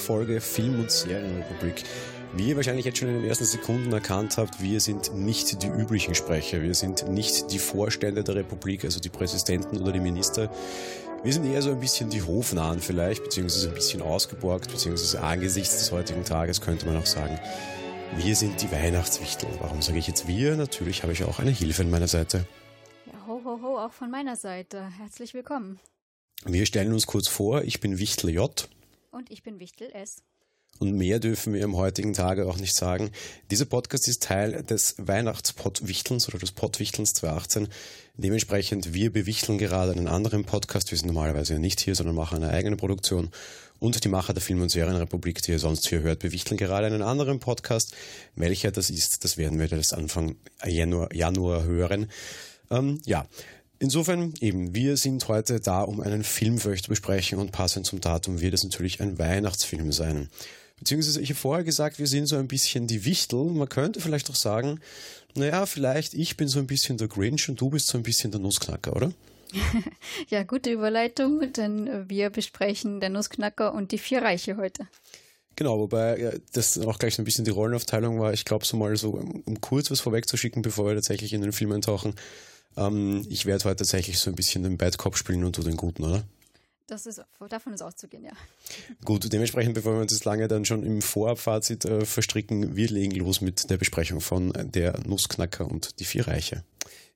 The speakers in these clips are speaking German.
Folge Film- und Serienrepublik. Wie ihr wahrscheinlich jetzt schon in den ersten Sekunden erkannt habt, wir sind nicht die üblichen Sprecher. Wir sind nicht die Vorstände der Republik, also die Präsidenten oder die Minister. Wir sind eher so ein bisschen die Hofnahen vielleicht, beziehungsweise ein bisschen ausgeborgt, beziehungsweise angesichts des heutigen Tages könnte man auch sagen, wir sind die Weihnachtswichtel. Warum sage ich jetzt wir? Natürlich habe ich auch eine Hilfe an meiner Seite. Ja, ho, ho, ho, auch von meiner Seite. Herzlich willkommen. Wir stellen uns kurz vor, ich bin Wichtel J. Und ich bin Wichtel S. Und mehr dürfen wir am heutigen Tage auch nicht sagen. Dieser Podcast ist Teil des Weihnachtspodwichtelns oder des Podwichtelns 2018. Dementsprechend, wir bewichteln gerade einen anderen Podcast. Wir sind normalerweise nicht hier, sondern machen eine eigene Produktion. Und die Macher der Film- und Serienrepublik, die ihr sonst hier hört, bewichteln gerade einen anderen Podcast. Welcher das ist, das werden wir das Anfang Januar, Januar hören. Ähm, ja, Insofern eben, wir sind heute da, um einen Film für euch zu besprechen und passend zum Datum wird es natürlich ein Weihnachtsfilm sein. Beziehungsweise ich habe vorher gesagt, wir sind so ein bisschen die Wichtel. Man könnte vielleicht auch sagen, naja, vielleicht ich bin so ein bisschen der Grinch und du bist so ein bisschen der Nussknacker, oder? Ja, gute Überleitung, denn wir besprechen der Nussknacker und die vier Reiche heute. Genau, wobei das auch gleich so ein bisschen die Rollenaufteilung war. Ich glaube, so mal so, um kurz was vorwegzuschicken, bevor wir tatsächlich in den Film eintauchen. Ähm, ich werde heute tatsächlich so ein bisschen den Bad Cop spielen und du den Guten, oder? Das ist, davon ist auszugehen, ja. Gut, dementsprechend, bevor wir uns das lange dann schon im Vorabfazit äh, verstricken, wir legen los mit der Besprechung von Der Nussknacker und die Vier Reiche.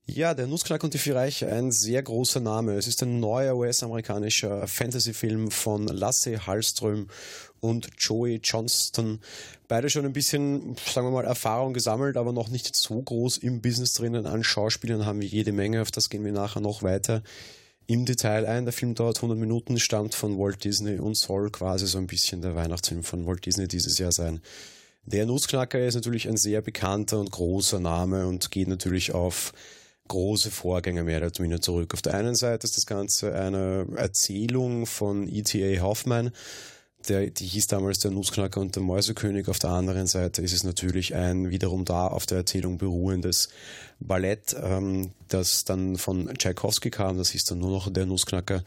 Ja, Der Nussknacker und die Vier Reiche, ein sehr großer Name. Es ist ein neuer US-amerikanischer Fantasy-Film von Lasse Hallström und Joey Johnston. Beide schon ein bisschen, sagen wir mal, Erfahrung gesammelt, aber noch nicht so groß im Business drinnen. An Schauspielern haben wir jede Menge, auf das gehen wir nachher noch weiter im Detail ein. Der Film dauert 100 Minuten, stammt von Walt Disney und soll quasi so ein bisschen der Weihnachtsfilm von Walt Disney dieses Jahr sein. Der Nussknacker ist natürlich ein sehr bekannter und großer Name und geht natürlich auf große Vorgänger mehr oder minder zurück. Auf der einen Seite ist das Ganze eine Erzählung von E.T.A. Hoffman, der, die hieß damals der Nussknacker und der Mäusekönig. Auf der anderen Seite ist es natürlich ein wiederum da auf der Erzählung beruhendes Ballett, ähm, das dann von Tchaikovsky kam. Das hieß dann nur noch der Nussknacker.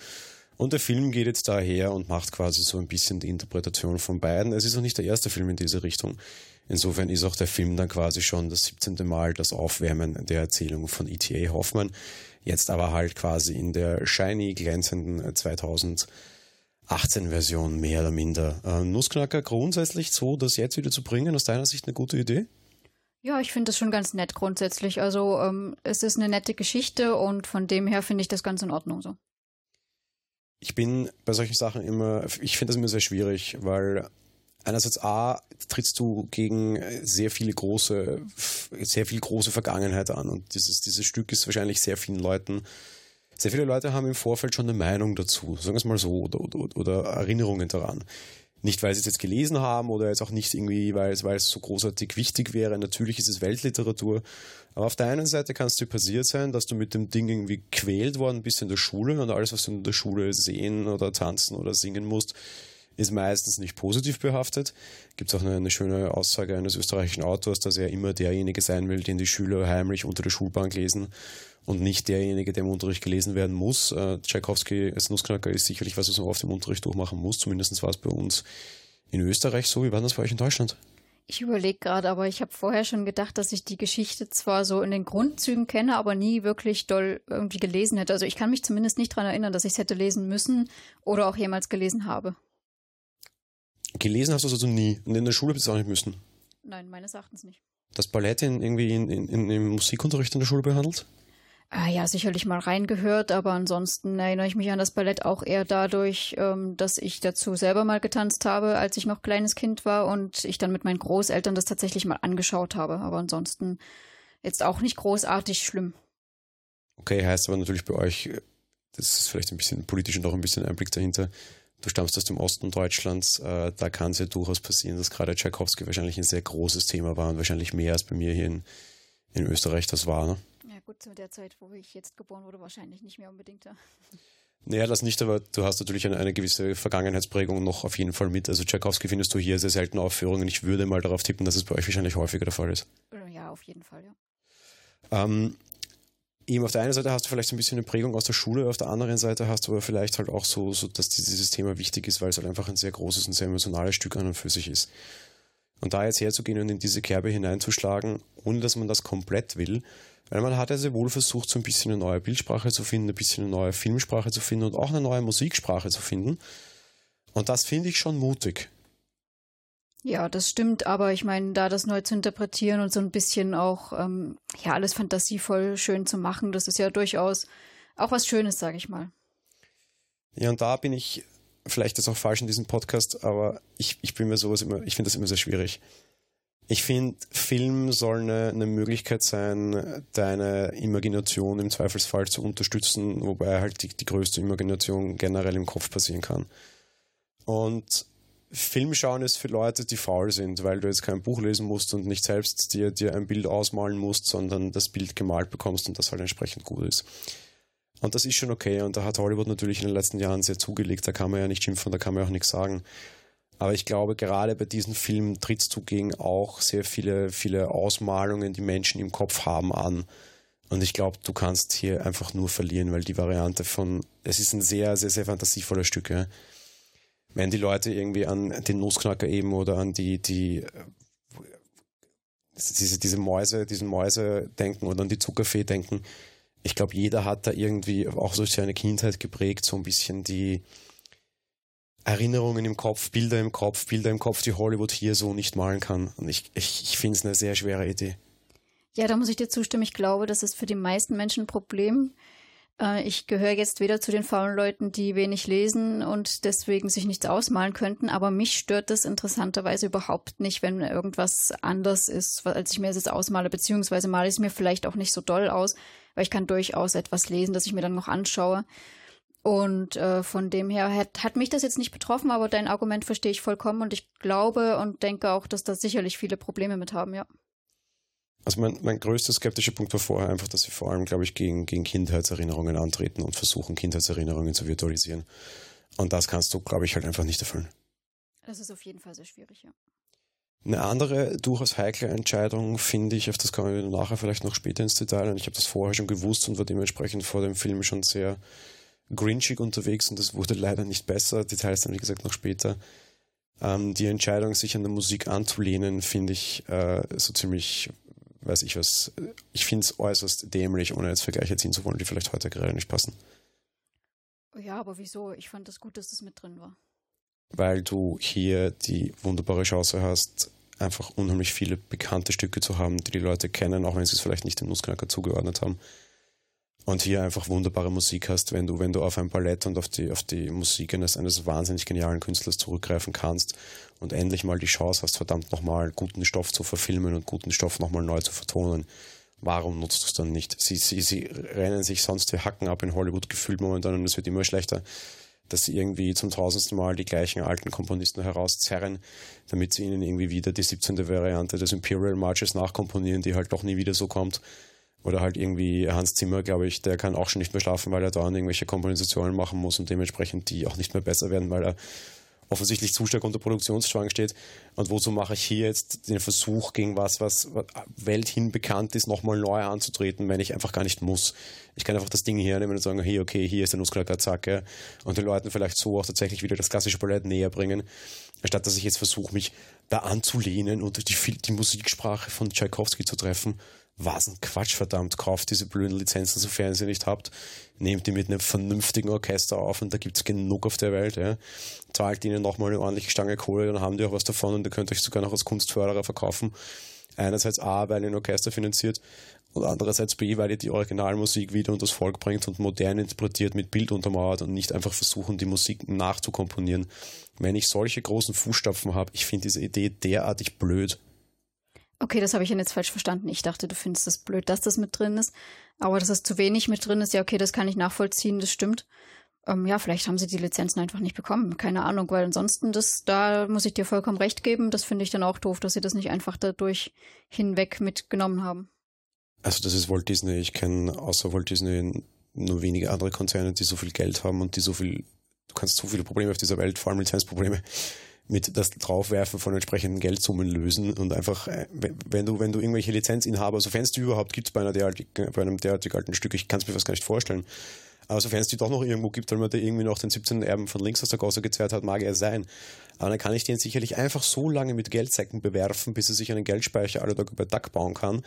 Und der Film geht jetzt daher und macht quasi so ein bisschen die Interpretation von beiden. Es ist auch nicht der erste Film in diese Richtung. Insofern ist auch der Film dann quasi schon das 17. Mal das Aufwärmen der Erzählung von E.T.A. Hoffmann. Jetzt aber halt quasi in der shiny, glänzenden 2000 18-Version mehr oder minder. Äh, Nussknacker grundsätzlich so, das jetzt wieder zu bringen, aus deiner Sicht eine gute Idee? Ja, ich finde das schon ganz nett grundsätzlich. Also ähm, es ist eine nette Geschichte und von dem her finde ich das ganz in Ordnung so. Ich bin bei solchen Sachen immer, ich finde das immer sehr schwierig, weil einerseits A, trittst du gegen sehr viele große, sehr viel große Vergangenheit an und dieses, dieses Stück ist wahrscheinlich sehr vielen Leuten sehr viele Leute haben im Vorfeld schon eine Meinung dazu, sagen wir es mal so, oder, oder, oder Erinnerungen daran. Nicht, weil sie es jetzt gelesen haben oder jetzt auch nicht irgendwie, weil es, weil es so großartig wichtig wäre. Natürlich ist es Weltliteratur. Aber auf der einen Seite kann es dir passiert sein, dass du mit dem Ding irgendwie quält worden bist in der Schule und alles, was du in der Schule sehen oder tanzen oder singen musst, ist meistens nicht positiv behaftet. Gibt es auch eine, schöne Aussage eines österreichischen Autors, dass er immer derjenige sein will, den die Schüler heimlich unter der Schulbank lesen und nicht derjenige, der im Unterricht gelesen werden muss. Äh, Tchaikovsky als Nussknacker ist sicherlich was, was man auf dem Unterricht durchmachen muss. Zumindest war es bei uns in Österreich so. Wie war das bei euch in Deutschland? Ich überlege gerade, aber ich habe vorher schon gedacht, dass ich die Geschichte zwar so in den Grundzügen kenne, aber nie wirklich doll irgendwie gelesen hätte. Also ich kann mich zumindest nicht daran erinnern, dass ich es hätte lesen müssen oder auch jemals gelesen habe. Gelesen hast du es also nie. Und in der Schule bist du auch nicht müssen. Nein, meines Erachtens nicht. Das Ballett in, irgendwie in, in, im Musikunterricht in der Schule behandelt? Ah, ja, sicherlich mal reingehört, aber ansonsten erinnere ich mich an das Ballett auch eher dadurch, ähm, dass ich dazu selber mal getanzt habe, als ich noch kleines Kind war und ich dann mit meinen Großeltern das tatsächlich mal angeschaut habe. Aber ansonsten jetzt auch nicht großartig schlimm. Okay, heißt aber natürlich bei euch, das ist vielleicht ein bisschen politisch und auch ein bisschen Einblick dahinter. Du stammst aus dem Osten Deutschlands, äh, da kann es ja durchaus passieren, dass gerade Tchaikovsky wahrscheinlich ein sehr großes Thema war und wahrscheinlich mehr als bei mir hier in, in Österreich das war. Ne? Ja gut, zu der Zeit, wo ich jetzt geboren wurde, wahrscheinlich nicht mehr unbedingt. Ja. Naja, das nicht, aber du hast natürlich eine, eine, gewisse Vergangenheitsprägung noch auf jeden Fall mit. Also Tchaikovsky findest du hier sehr selten Aufführungen. Ich würde mal darauf tippen, dass es bei euch wahrscheinlich häufiger der Fall ist. Ja, auf jeden Fall, ja. Ähm, eben auf der einen Seite hast du vielleicht so ein bisschen eine Prägung aus der Schule, auf der anderen Seite hast du aber vielleicht halt auch so, so dass dieses Thema wichtig ist, weil es halt einfach ein sehr großes und sehr emotionales Stück an und für sich ist. Und da jetzt herzugehen und in diese Kerbe hineinzuschlagen, ohne dass man das komplett will, weil man hat ja sehr wohl versucht, so ein bisschen eine neue Bildsprache zu finden, ein bisschen eine neue Filmsprache zu finden und auch eine neue Musiksprache zu finden. Und das finde ich schon mutig. Ja, das stimmt, aber ich meine, da das neu zu interpretieren und so ein bisschen auch, ähm, ja, alles fantasievoll schön zu machen, das ist ja durchaus auch was Schönes, sage ich mal. Ja, und da bin ich, vielleicht ist auch falsch in diesem Podcast, aber ich, ich bin mir sowas immer, ich finde das immer sehr schwierig. Ich finde, Film soll eine, eine Möglichkeit sein, deine Imagination im Zweifelsfall zu unterstützen, wobei halt die, die größte Imagination generell im Kopf passieren kann. Und Film schauen ist für Leute, die faul sind, weil du jetzt kein Buch lesen musst und nicht selbst dir, dir ein Bild ausmalen musst, sondern das Bild gemalt bekommst und das halt entsprechend gut ist. Und das ist schon okay. Und da hat Hollywood natürlich in den letzten Jahren sehr zugelegt. Da kann man ja nicht schimpfen, da kann man auch nichts sagen. Aber ich glaube, gerade bei diesen Filmen trittst du gegen auch sehr viele, viele Ausmalungen, die Menschen im Kopf haben, an. Und ich glaube, du kannst hier einfach nur verlieren, weil die Variante von, es ist ein sehr, sehr, sehr fantasievoller Stück. Ja wenn die Leute irgendwie an den Nussknacker eben oder an die, die diese, diese Mäuse, diesen Mäuse denken oder an die Zuckerfee denken. Ich glaube, jeder hat da irgendwie auch durch seine Kindheit geprägt, so ein bisschen die Erinnerungen im Kopf, Bilder im Kopf, Bilder im Kopf, die Hollywood hier so nicht malen kann. Und ich, ich, ich finde es eine sehr schwere Idee. Ja, da muss ich dir zustimmen. Ich glaube, das ist für die meisten Menschen ein Problem. Äh, ich gehöre jetzt weder zu den faulen Leuten, die wenig lesen und deswegen sich nichts ausmalen könnten, aber mich stört das interessanterweise überhaupt nicht, wenn irgendwas anders ist, als ich mir jetzt ausmale, beziehungsweise male ich es mir vielleicht auch nicht so doll aus, weil ich kann durchaus etwas lesen, das ich mir dann noch anschaue. Und äh, von dem her hat, hat mich das jetzt nicht betroffen, aber dein Argument verstehe ich vollkommen und ich glaube und denke auch, dass da sicherlich viele Probleme mit haben, ja. Also mein, mein größter skeptischer Punkt war vorher einfach, dass sie vor allem, glaube ich, gegen, gegen Kindheitserinnerungen antreten und versuchen, Kindheitserinnerungen zu virtualisieren. Und das kannst du, glaube ich, halt einfach nicht erfüllen. Das ist auf jeden Fall sehr schwierig, ja. Eine andere durchaus heikle Entscheidung finde ich, auf das kommen wir nachher vielleicht noch später ins Detail, und ich habe das vorher schon gewusst und war dementsprechend vor dem Film schon sehr grinchig unterwegs und das wurde leider nicht besser. Details dann, wie gesagt, noch später. Ähm, die Entscheidung, sich an der Musik anzulehnen, finde ich äh, so ziemlich weiß ich was. Ich finde es äußerst dämlich, ohne jetzt Vergleiche ziehen zu wollen, die vielleicht heute gerade nicht passen. Ja, aber wieso? Ich fand es das gut, dass das mit drin war. Weil du hier die wunderbare Chance hast, einfach unheimlich viele bekannte Stücke zu haben, die die Leute kennen, auch wenn sie es vielleicht nicht dem Nussknacker zugeordnet haben und hier einfach wunderbare Musik hast, wenn du, wenn du auf ein Ballett und auf die, auf die Musik eines, eines wahnsinnig genialen Künstlers zurückgreifen kannst und endlich mal die Chance hast, verdammt nochmal guten Stoff zu verfilmen und guten Stoff nochmal neu zu vertonen. Warum nutzt du es dann nicht? Sie, sie, sie rennen sich sonst wie Hacken ab in Hollywood gefühlt momentan und es wird immer schlechter, dass sie irgendwie zum tausendsten Mal die gleichen alten Komponisten herauszerren, damit sie ihnen irgendwie wieder die 17. Variante des Imperial Marches nachkomponieren, die halt doch nie wieder so kommt oder halt irgendwie Hans Zimmer, glaube ich, der kann auch schon nicht mehr schlafen, weil er da irgendwelche Kompositionen machen muss und dementsprechend die auch nicht mehr besser werden, weil er offensichtlich zu stark unter Produktionszwang steht. Und wozu mache ich hier jetzt den Versuch, gegen was, was welthin bekannt ist, nochmal neu anzutreten, wenn ich einfach gar nicht muss? Ich kann einfach das Ding hernehmen und sagen, hey, okay, hier ist der Nussknacker, zack, ja. und den Leuten vielleicht so auch tatsächlich wieder das klassische Ballett näher bringen, anstatt dass ich jetzt versuche, mich da anzulehnen und die, die Musiksprache von Tchaikovsky zu treffen was ein Quatsch, verdammt, kauft diese blöden Lizenzen, sofern ihr sie nicht habt, nehmt die mit einem vernünftigen Orchester auf und da gibt's genug auf der Welt, ja. Zahlt ihnen nochmal eine ordentliche Stange Kohle, dann haben die auch was davon und ihr könnt euch sogar noch als Kunstförderer verkaufen. Einerseits A, weil ihr ein Orchester finanziert und andererseits B, weil ihr die Originalmusik wieder unter das Volk bringt und modern interpretiert mit Bild untermauert und nicht einfach versuchen, die Musik nachzukomponieren. Wenn ich solche großen Fußstapfen habe, ich finde diese Idee derartig blöd. Okay, das habe ich jetzt falsch verstanden. Ich dachte, du findest es das blöd, dass das mit drin ist. Aber dass es zu wenig mit drin ist, ja, okay, das kann ich nachvollziehen, das stimmt. Ähm, ja, vielleicht haben sie die Lizenzen einfach nicht bekommen. Keine Ahnung, weil ansonsten, das, da muss ich dir vollkommen recht geben. Das finde ich dann auch doof, dass sie das nicht einfach dadurch hinweg mitgenommen haben. Also, das ist Walt Disney. Ich kenne außer Walt Disney nur wenige andere Konzerne, die so viel Geld haben und die so viel, du kannst so viele Probleme auf dieser Welt, vor allem Lizenzprobleme, mit das Draufwerfen von entsprechenden Geldsummen lösen und einfach, äh, wenn du, wenn du irgendwelche Lizenzinhaber, sofern es die überhaupt gibt bei, einer derartig, bei einem derartig alten Stück, ich kann es mir fast gar nicht vorstellen, aber sofern es die doch noch irgendwo gibt, weil man da irgendwie noch den 17. Erben von links aus der Gosse gezerrt hat, mag er sein. Aber dann kann ich den sicherlich einfach so lange mit Geldsäcken bewerfen, bis er sich einen Geldspeicher alle Tage bei Duck bauen kann,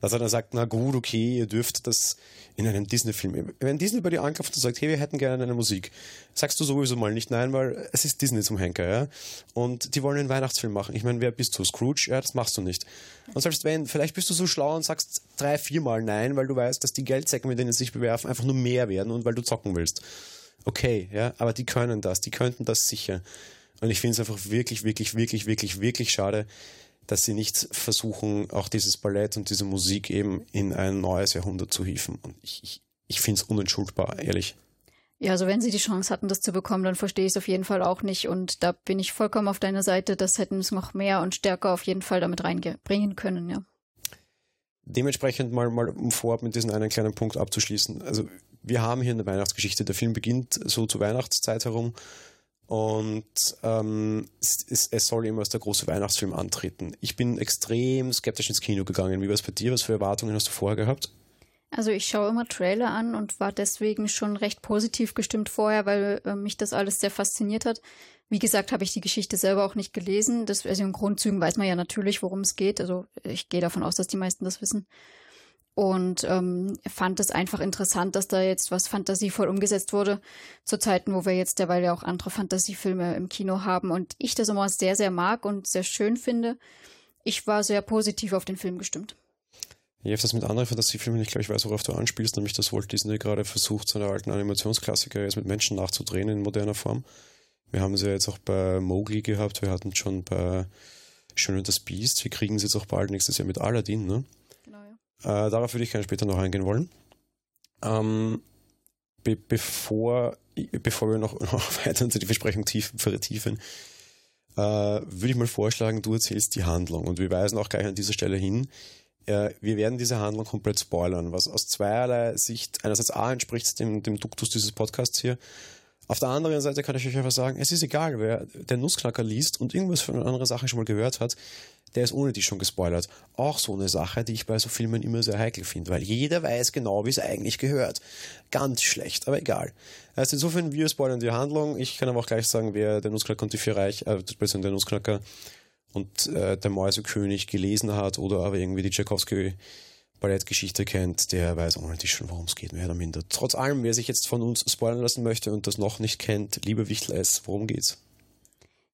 dass er dann sagt, na gut, okay, ihr dürft das in einem Disney-Film. Wenn Disney bei dir anklopft und sagt, hey, wir hätten gerne eine Musik, sagst du sowieso mal nicht nein, weil es ist Disney zum Henker, ja. Und die wollen einen Weihnachtsfilm machen. Ich meine, wer bist du? Scrooge? Ja, das machst du nicht. Und selbst wenn, vielleicht bist du so schlau und sagst drei, viermal nein, weil du weißt, dass die Geldsäcke, mit denen sie sich bewerfen, einfach nur mehr werden und weil du zocken willst. Okay, ja, aber die können das, die könnten das sicher. Und ich finde es einfach wirklich, wirklich, wirklich, wirklich, wirklich schade, dass sie nicht versuchen, auch dieses Ballett und diese Musik eben in ein neues Jahrhundert zu hieven. Und ich, ich, ich finde es unentschuldbar, ehrlich. Ja, also wenn sie die Chance hatten, das zu bekommen, dann verstehe ich es auf jeden Fall auch nicht. Und da bin ich vollkommen auf deiner Seite. Das hätten es noch mehr und stärker auf jeden Fall damit reinbringen können, ja. Dementsprechend mal, mal um vorab mit diesem einen kleinen Punkt abzuschließen. Also wir haben hier eine Weihnachtsgeschichte. Der Film beginnt so zur Weihnachtszeit herum und ähm, es, es, soll immer als der große Weihnachtsfilm antreten. Ich bin extrem skeptisch ins Kino gegangen. Wie war es bei dir? Was für Erwartungen hast du vorher gehabt? Also ich schaue immer Trailer an und war deswegen schon recht positiv gestimmt vorher, weil äh, mich das alles sehr fasziniert hat. Wie gesagt, habe ich die Geschichte selber auch nicht gelesen. Das, also in Grundzügen weiß man ja natürlich, worum es geht. Also ich gehe davon aus, dass die meisten das wissen und ähm, fand es einfach interessant, dass da jetzt was fantasievoll umgesetzt wurde zu Zeiten, wo wir jetzt derweil ja auch andere Fantasiefilme im Kino haben und ich das immer sehr, sehr mag und sehr schön finde. Ich war sehr positiv auf den Film gestimmt. Ich habe das mit anderen Fantasiefilmen, ich glaube, ich weiß, worauf du anspielst, nämlich dass Walt Disney gerade versucht, seine alten Animationsklassiker jetzt mit Menschen nachzudrehen in moderner Form. Wir haben sie ja jetzt auch bei Mowgli gehabt, wir hatten schon bei Schön und das Biest, wir kriegen sie jetzt auch bald nächstes Jahr mit Aladdin, ne? Äh, darauf würde ich gerne später noch eingehen wollen. Ähm, be bevor, bevor wir noch, noch weiter unter die Versprechung tiefen, vertiefen, äh, würde ich mal vorschlagen, du erzählst die Handlung und wir weisen auch gleich an dieser Stelle hin. Äh, wir werden diese Handlung komplett spoilern, was aus zweierlei Sicht einerseits A entspricht dem, dem Duktus dieses Podcasts hier. Auf der anderen Seite kann ich euch einfach sagen, es ist egal, wer der Nussknacker liest und irgendwas von einer anderen Sache schon mal gehört hat, der ist ohne die schon gespoilert. Auch so eine Sache, die ich bei so Filmen immer sehr heikel finde, weil jeder weiß genau, wie es eigentlich gehört. Ganz schlecht, aber egal. Also insofern, wir spoilern die Handlung. Ich kann aber auch gleich sagen, wer der Nussknacker und die vier Reich, äh, der Nussknacker und äh, der Mäusekönig gelesen hat oder aber irgendwie die Tchaikovsky Ballettgeschichte kennt, der weiß ohne die schon, worum es geht, mehr oder minder. Trotz allem, wer sich jetzt von uns spoilern lassen möchte und das noch nicht kennt, liebe Wichtel S, worum geht's?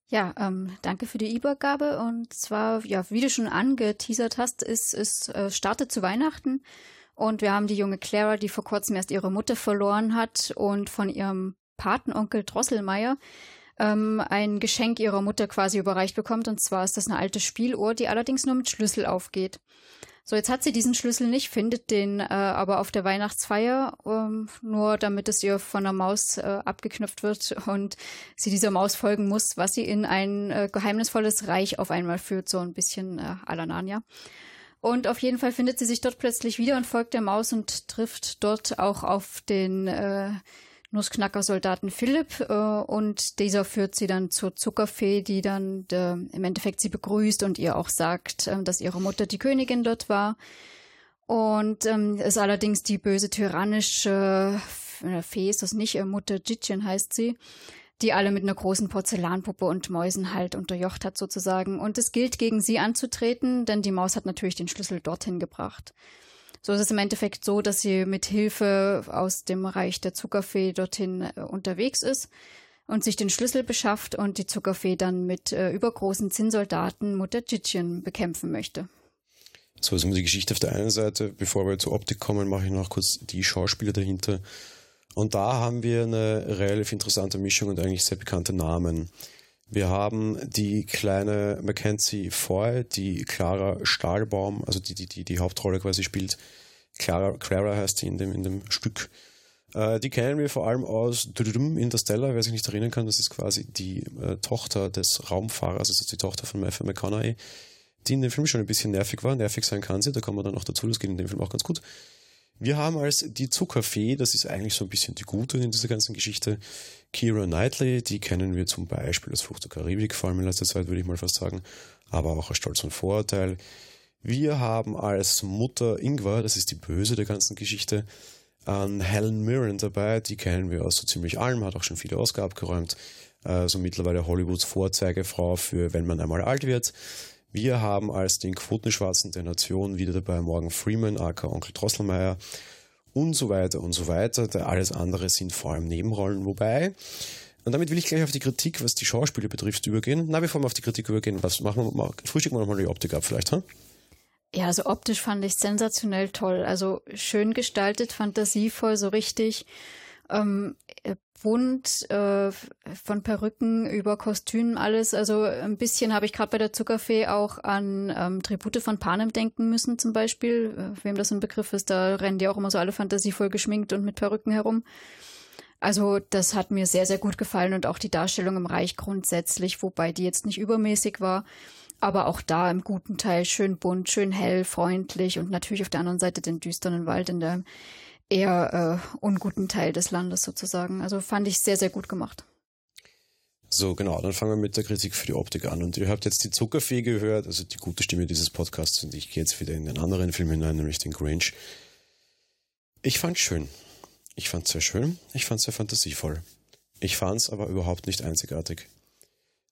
Ja, ähm, danke für die Übergabe. Und zwar, ja, wie du schon angeteasert hast, ist es äh, startet zu Weihnachten und wir haben die junge Clara, die vor kurzem erst ihre Mutter verloren hat und von ihrem Patenonkel Drosselmeier ähm, ein Geschenk ihrer Mutter quasi überreicht bekommt. Und zwar ist das eine alte Spieluhr, die allerdings nur mit Schlüssel aufgeht. So, jetzt hat sie diesen Schlüssel nicht, findet den äh, aber auf der Weihnachtsfeier, ähm, nur damit es ihr von der Maus äh, abgeknüpft wird und sie dieser Maus folgen muss, was sie in ein äh, geheimnisvolles Reich auf einmal führt, so ein bisschen äh, à Narnia. Und auf jeden Fall findet sie sich dort plötzlich wieder und folgt der Maus und trifft dort auch auf den äh, Nussknacker-Soldaten Philipp äh, und dieser führt sie dann zur Zuckerfee, die dann äh, im Endeffekt sie begrüßt und ihr auch sagt, äh, dass ihre Mutter die Königin dort war. Und ähm, ist allerdings die böse tyrannische äh, Fee, ist das nicht, äh, Mutter Jitchen heißt sie, die alle mit einer großen Porzellanpuppe und Mäusen halt unterjocht hat sozusagen. Und es gilt gegen sie anzutreten, denn die Maus hat natürlich den Schlüssel dorthin gebracht. So ist es im Endeffekt so, dass sie mit Hilfe aus dem Reich der Zuckerfee dorthin äh, unterwegs ist und sich den Schlüssel beschafft und die Zuckerfee dann mit äh, übergroßen Zinnsoldaten Mutter Tschitschen bekämpfen möchte. So, also die Geschichte auf der einen Seite, bevor wir zur Optik kommen, mache ich noch kurz die Schauspieler dahinter. Und da haben wir eine relativ interessante Mischung und eigentlich sehr bekannte Namen. Wir haben die kleine Mackenzie Foy, die Clara Stahlbaum, also die, die, die, die Hauptrolle quasi spielt. Clara, Clara heißt sie in dem, in dem Stück. Äh, die kennen wir vor allem aus Interstellar, wer sich nicht erinnern kann, das ist quasi die äh, Tochter des Raumfahrers, also die Tochter von Matthew McConaughey die in dem Film schon ein bisschen nervig war. Nervig sein kann sie, da kommen wir dann noch dazu, das geht in dem Film auch ganz gut. Wir haben als die Zuckerfee, das ist eigentlich so ein bisschen die Gute in dieser ganzen Geschichte, Kira Knightley, die kennen wir zum Beispiel als Flucht der Karibik, vor allem in letzter Zeit würde ich mal fast sagen, aber auch als Stolz und Vorurteil. Wir haben als Mutter Ingwer, das ist die Böse der ganzen Geschichte, an Helen Mirren dabei, die kennen wir aus so ziemlich allem, hat auch schon viele Oscar abgeräumt, äh, so mittlerweile Hollywoods Vorzeigefrau für Wenn man einmal alt wird. Wir haben als den Quotenschwarzen der Nation wieder dabei Morgan Freeman, aka Onkel Drosselmeier und so weiter und so weiter. Da alles andere sind vor allem Nebenrollen, wobei. Und damit will ich gleich auf die Kritik, was die Schauspieler betrifft, übergehen. Na, bevor wir auf die Kritik übergehen, was machen wir? Frühstücken wir nochmal die Optik ab, vielleicht, hm? Ja, also optisch fand ich sensationell toll. Also schön gestaltet, fantasievoll, so richtig ähm, bunt, äh, von Perücken über Kostümen, alles. Also ein bisschen habe ich gerade bei der Zuckerfee auch an ähm, Tribute von Panem denken müssen, zum Beispiel. Äh, wem das ein Begriff ist, da rennen die auch immer so alle fantasievoll geschminkt und mit Perücken herum. Also das hat mir sehr, sehr gut gefallen und auch die Darstellung im Reich grundsätzlich, wobei die jetzt nicht übermäßig war. Aber auch da im guten Teil schön bunt, schön hell, freundlich und natürlich auf der anderen Seite den düsteren Wald in der eher äh, unguten Teil des Landes sozusagen. Also fand ich sehr, sehr gut gemacht. So, genau, dann fangen wir mit der Kritik für die Optik an. Und ihr habt jetzt die Zuckerfee gehört, also die gute Stimme dieses Podcasts. Und ich gehe jetzt wieder in einen anderen Film hinein, nämlich den Grange. Ich fand schön. Ich fand sehr schön. Ich fand sehr fantasievoll. Ich fand es aber überhaupt nicht einzigartig.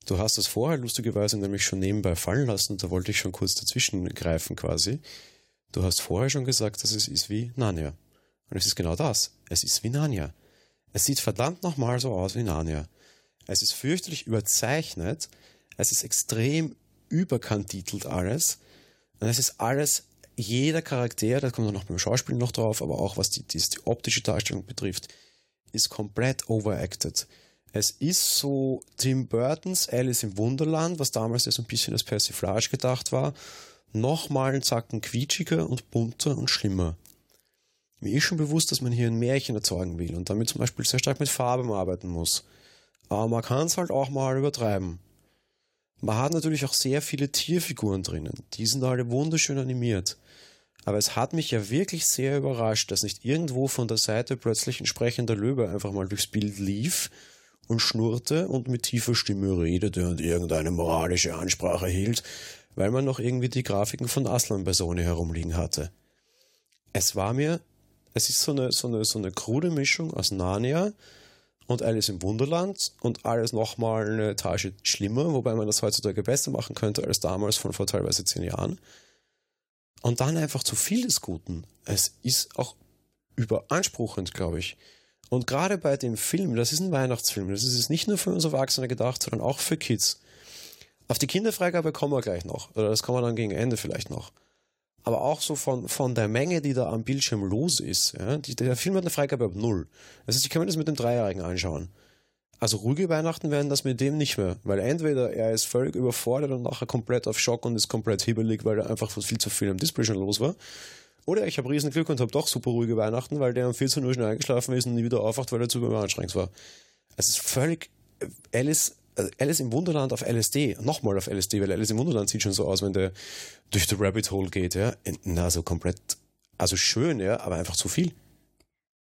Du hast es vorher lustigerweise nämlich schon nebenbei fallen lassen, da wollte ich schon kurz dazwischen greifen quasi. Du hast vorher schon gesagt, dass es ist wie Narnia. Und es ist genau das. Es ist wie Narnia. Es sieht verdammt nochmal so aus wie Narnia. Es ist fürchterlich überzeichnet. Es ist extrem überkantitelt alles. Und es ist alles, jeder Charakter, da kommt dann noch beim Schauspiel noch drauf, aber auch was die, die, die optische Darstellung betrifft, ist komplett overacted. Es ist so Tim Burtons Alice im Wunderland, was damals ja so ein bisschen als Persiflage gedacht war, nochmal einen Zacken quietschiger und bunter und schlimmer. Mir ist schon bewusst, dass man hier ein Märchen erzeugen will und damit zum Beispiel sehr stark mit Farben arbeiten muss. Aber man kann es halt auch mal übertreiben. Man hat natürlich auch sehr viele Tierfiguren drinnen. Die sind alle wunderschön animiert. Aber es hat mich ja wirklich sehr überrascht, dass nicht irgendwo von der Seite plötzlich ein sprechender Löwe einfach mal durchs Bild lief und schnurrte und mit tiefer Stimme redete und irgendeine moralische Ansprache hielt, weil man noch irgendwie die Grafiken von Aslan bei Sony herumliegen hatte. Es war mir es ist so eine, so eine, so eine krude Mischung aus Narnia und Alice im Wunderland und alles nochmal eine Etage schlimmer, wobei man das heutzutage besser machen könnte als damals von vor teilweise zehn Jahren. Und dann einfach zu viel des Guten. Es ist auch überanspruchend, glaube ich. Und gerade bei dem Film, das ist ein Weihnachtsfilm, das ist nicht nur für uns Erwachsene gedacht, sondern auch für Kids. Auf die Kinderfreigabe kommen wir gleich noch. Oder das kommen wir dann gegen Ende vielleicht noch aber auch so von, von der Menge, die da am Bildschirm los ist. Ja? Die, der Film hat eine Freigabe ab null. Das heißt, ich kann mir das mit dem Dreijährigen anschauen. Also ruhige Weihnachten werden das mit dem nicht mehr, weil entweder er ist völlig überfordert und nachher komplett auf Schock und ist komplett hibbelig, weil er einfach viel zu viel am Display schon los war. Oder ich habe riesen Glück und habe doch super ruhige Weihnachten, weil der um 14 Uhr schnell eingeschlafen ist und nie wieder aufwacht, weil er zu überanstrengt war. Es ist völlig, Alice also Alice im Wunderland auf LSD, nochmal auf LSD, weil Alice im Wunderland sieht schon so aus, wenn der durch the Rabbit Hole geht, ja. Na, so komplett, also schön, ja, aber einfach zu viel.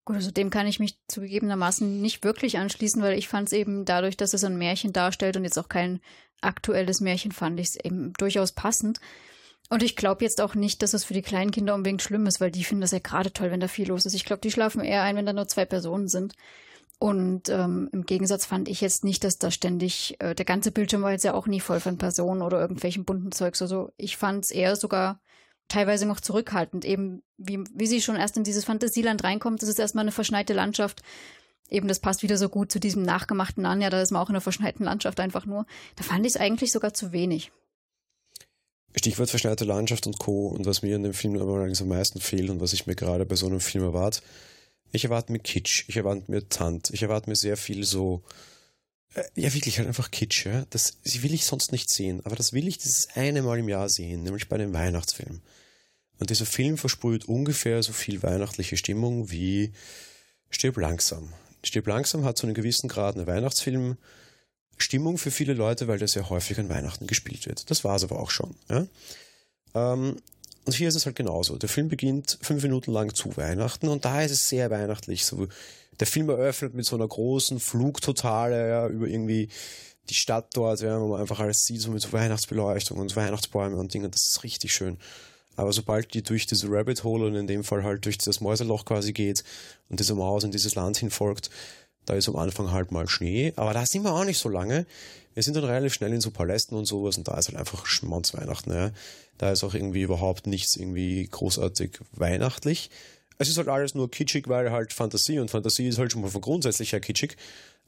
Gut, also dem kann ich mich zugegebenermaßen nicht wirklich anschließen, weil ich fand es eben dadurch, dass es ein Märchen darstellt und jetzt auch kein aktuelles Märchen, fand ich es eben durchaus passend. Und ich glaube jetzt auch nicht, dass es für die kleinen Kinder unbedingt schlimm ist, weil die finden das ja gerade toll, wenn da viel los ist. Ich glaube, die schlafen eher ein, wenn da nur zwei Personen sind. Und ähm, im Gegensatz fand ich jetzt nicht, dass da ständig, äh, der ganze Bildschirm war jetzt ja auch nie voll von Personen oder irgendwelchen bunten Zeugs. Also ich fand es eher sogar teilweise noch zurückhaltend. Eben wie, wie sie schon erst in dieses Fantasieland reinkommt, das ist erstmal eine verschneite Landschaft. Eben, das passt wieder so gut zu diesem nachgemachten Anja, da ist man auch in einer verschneiten Landschaft einfach nur. Da fand ich es eigentlich sogar zu wenig. Stichwort verschneite Landschaft und Co. Und was mir in dem Film aber allerdings am meisten fehlt und was ich mir gerade bei so einem Film erwarte, ich erwarte mir Kitsch, ich erwarte mir Tant, ich erwarte mir sehr viel so, äh, ja wirklich halt einfach Kitsch, ja. Das will ich sonst nicht sehen, aber das will ich dieses eine Mal im Jahr sehen, nämlich bei dem Weihnachtsfilm. Und dieser Film versprüht ungefähr so viel weihnachtliche Stimmung wie Stirb langsam. Stirb langsam hat zu einem gewissen Grad eine Weihnachtsfilm, Stimmung für viele Leute, weil das ja häufig an Weihnachten gespielt wird. Das war es aber auch schon. Ja? Ähm, und hier ist es halt genauso. Der Film beginnt fünf Minuten lang zu Weihnachten und da ist es sehr weihnachtlich. So, der Film eröffnet mit so einer großen Flugtotale ja, über irgendwie die Stadt dort, ja, wo man einfach alles sieht, so mit Weihnachtsbeleuchtung und Weihnachtsbäume und Dinge. Das ist richtig schön. Aber sobald die durch diese Rabbit Hole und in dem Fall halt durch das Mäuseloch quasi geht und diese Maus in dieses Land hinfolgt, da ist am Anfang halt mal Schnee, aber da sind wir auch nicht so lange. Wir sind dann relativ schnell in so Palästen und sowas und da ist halt einfach Schmonz Weihnachten. Ja. Da ist auch irgendwie überhaupt nichts irgendwie großartig weihnachtlich. Es ist halt alles nur kitschig, weil halt Fantasie und Fantasie ist halt schon mal von grundsätzlich her kitschig.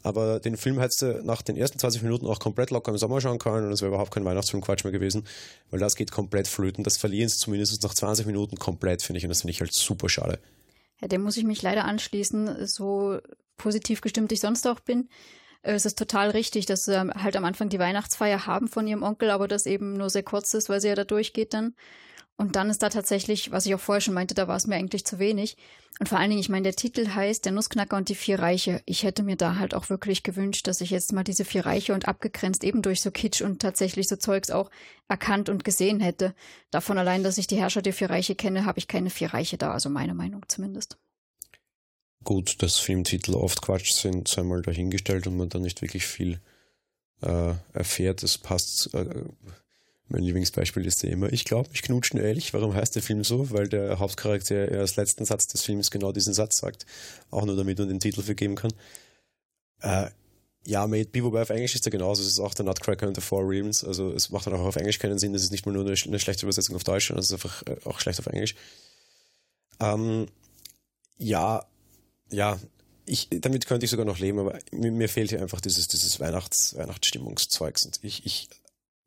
Aber den Film hättest du nach den ersten 20 Minuten auch komplett locker im Sommer schauen können und es wäre überhaupt kein Weihnachtsfilm-Quatsch mehr gewesen, weil das geht komplett flöten. Das verlieren sie zumindest nach 20 Minuten komplett, finde ich, und das finde ich halt super schade. Ja, dem muss ich mich leider anschließen, so positiv gestimmt ich sonst auch bin. Es ist total richtig, dass sie halt am Anfang die Weihnachtsfeier haben von ihrem Onkel, aber das eben nur sehr kurz ist, weil sie ja da durchgeht dann. Und dann ist da tatsächlich, was ich auch vorher schon meinte, da war es mir eigentlich zu wenig. Und vor allen Dingen, ich meine, der Titel heißt Der Nussknacker und die vier Reiche. Ich hätte mir da halt auch wirklich gewünscht, dass ich jetzt mal diese vier Reiche und abgegrenzt eben durch so Kitsch und tatsächlich so Zeugs auch erkannt und gesehen hätte. Davon allein, dass ich die Herrscher der vier Reiche kenne, habe ich keine vier Reiche da, also meine Meinung zumindest. Gut, dass Filmtitel oft Quatsch sind, sei mal dahingestellt und man da nicht wirklich viel äh, erfährt. Das passt äh, mein Lieblingsbeispiel ist ja immer, ich glaube, ich knutsche einen Elch. Warum heißt der Film so? Weil der Hauptcharakter als letzten Satz des Films genau diesen Satz sagt. Auch nur damit man den Titel vergeben kann. Äh, ja, Made Be, wobei auf Englisch ist er genauso. Es ist auch der Nutcracker and the Four Realms. Also es macht dann auch auf Englisch keinen Sinn. Das ist nicht mal nur eine, eine schlechte Übersetzung auf Deutsch, sondern es ist einfach äh, auch schlecht auf Englisch. Ähm, ja, ja, ich, damit könnte ich sogar noch leben, aber mir, mir fehlt hier einfach dieses, dieses Weihnachts, Weihnachtsstimmungszeugs. Und ich, ich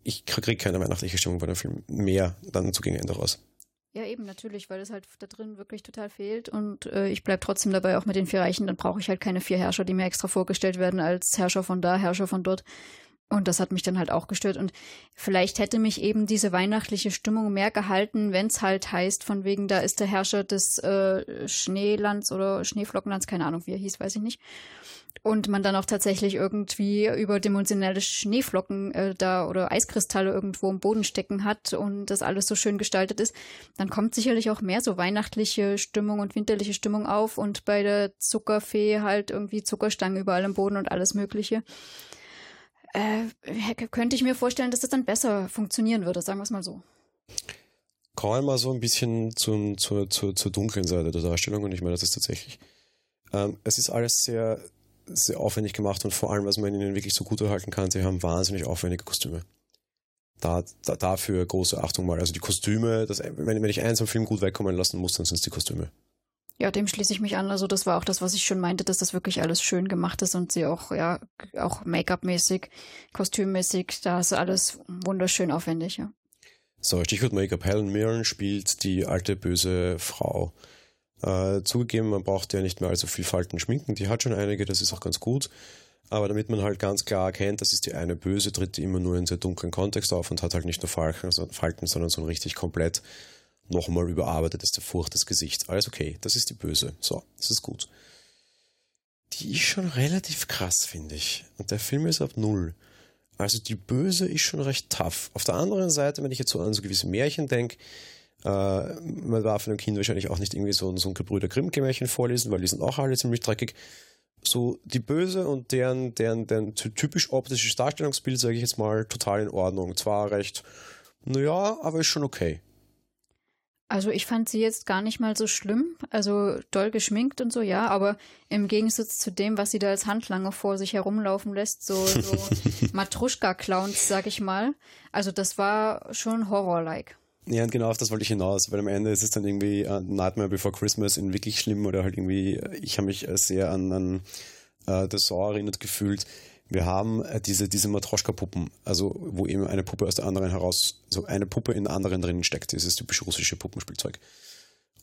ich kriege keine weihnachtliche Stimmung bei dem Film mehr dann zu gegen Ende raus. Ja, eben, natürlich, weil es halt da drin wirklich total fehlt. Und äh, ich bleibe trotzdem dabei, auch mit den vier Reichen, dann brauche ich halt keine vier Herrscher, die mir extra vorgestellt werden als Herrscher von da, Herrscher von dort. Und das hat mich dann halt auch gestört. Und vielleicht hätte mich eben diese weihnachtliche Stimmung mehr gehalten, wenn es halt heißt, von wegen, da ist der Herrscher des äh, Schneelands oder Schneeflockenlands, keine Ahnung, wie er hieß, weiß ich nicht und man dann auch tatsächlich irgendwie überdimensionelle Schneeflocken äh, da oder Eiskristalle irgendwo im Boden stecken hat und das alles so schön gestaltet ist, dann kommt sicherlich auch mehr so weihnachtliche Stimmung und winterliche Stimmung auf und bei der Zuckerfee halt irgendwie Zuckerstangen überall im Boden und alles Mögliche. Äh, könnte ich mir vorstellen, dass das dann besser funktionieren würde, sagen wir es mal so. Kommen mal so ein bisschen zum, zur, zur, zur dunklen Seite der Darstellung und ich meine, das ist tatsächlich ähm, es ist alles sehr sehr aufwendig gemacht und vor allem, was man ihnen wirklich so gut erhalten kann, sie haben wahnsinnig aufwendige Kostüme. Da, da, dafür große Achtung mal. Also die Kostüme, das, wenn, wenn ich eins am Film gut wegkommen lassen muss, dann sind es die Kostüme. Ja, dem schließe ich mich an. Also das war auch das, was ich schon meinte, dass das wirklich alles schön gemacht ist und sie auch, ja, auch Make-up-mäßig, kostümmäßig, da ist alles wunderschön aufwendig, ja. So, Stichwort Make-up. Helen Mirren spielt die alte böse Frau. Äh, zugegeben, man braucht ja nicht mehr allzu viel Falten schminken, die hat schon einige, das ist auch ganz gut. Aber damit man halt ganz klar erkennt, das ist die eine Böse, tritt die immer nur in sehr dunklen Kontext auf und hat halt nicht nur Falten, sondern so ein richtig komplett nochmal überarbeitetes, verfurchtes Gesicht. Alles okay, das ist die Böse. So, das ist gut. Die ist schon relativ krass, finde ich. Und der Film ist ab null. Also die Böse ist schon recht tough. Auf der anderen Seite, wenn ich jetzt so an so gewisse Märchen denke, äh, man darf einem Kind wahrscheinlich auch nicht irgendwie so, so ein Gebrüder Grimm-Märchen vorlesen, weil die sind auch alle ziemlich dreckig. So die Böse und deren, deren, deren typisch optisches Darstellungsbild, sage ich jetzt mal, total in Ordnung. Zwar recht, naja, aber ist schon okay. Also ich fand sie jetzt gar nicht mal so schlimm, also doll geschminkt und so, ja, aber im Gegensatz zu dem, was sie da als Handlanger vor sich herumlaufen lässt, so, so Matruschka-Clowns, sag ich mal, also das war schon Horror-like. Ja, und genau auf das wollte ich hinaus, weil am Ende ist es dann irgendwie uh, Nightmare Before Christmas in wirklich schlimm oder halt irgendwie, ich habe mich sehr an, an uh, The Saw erinnert gefühlt. Wir haben äh, diese, diese Matroschka-Puppen, also wo eben eine Puppe aus der anderen heraus, so eine Puppe in der anderen drinnen steckt, dieses typische russische Puppenspielzeug.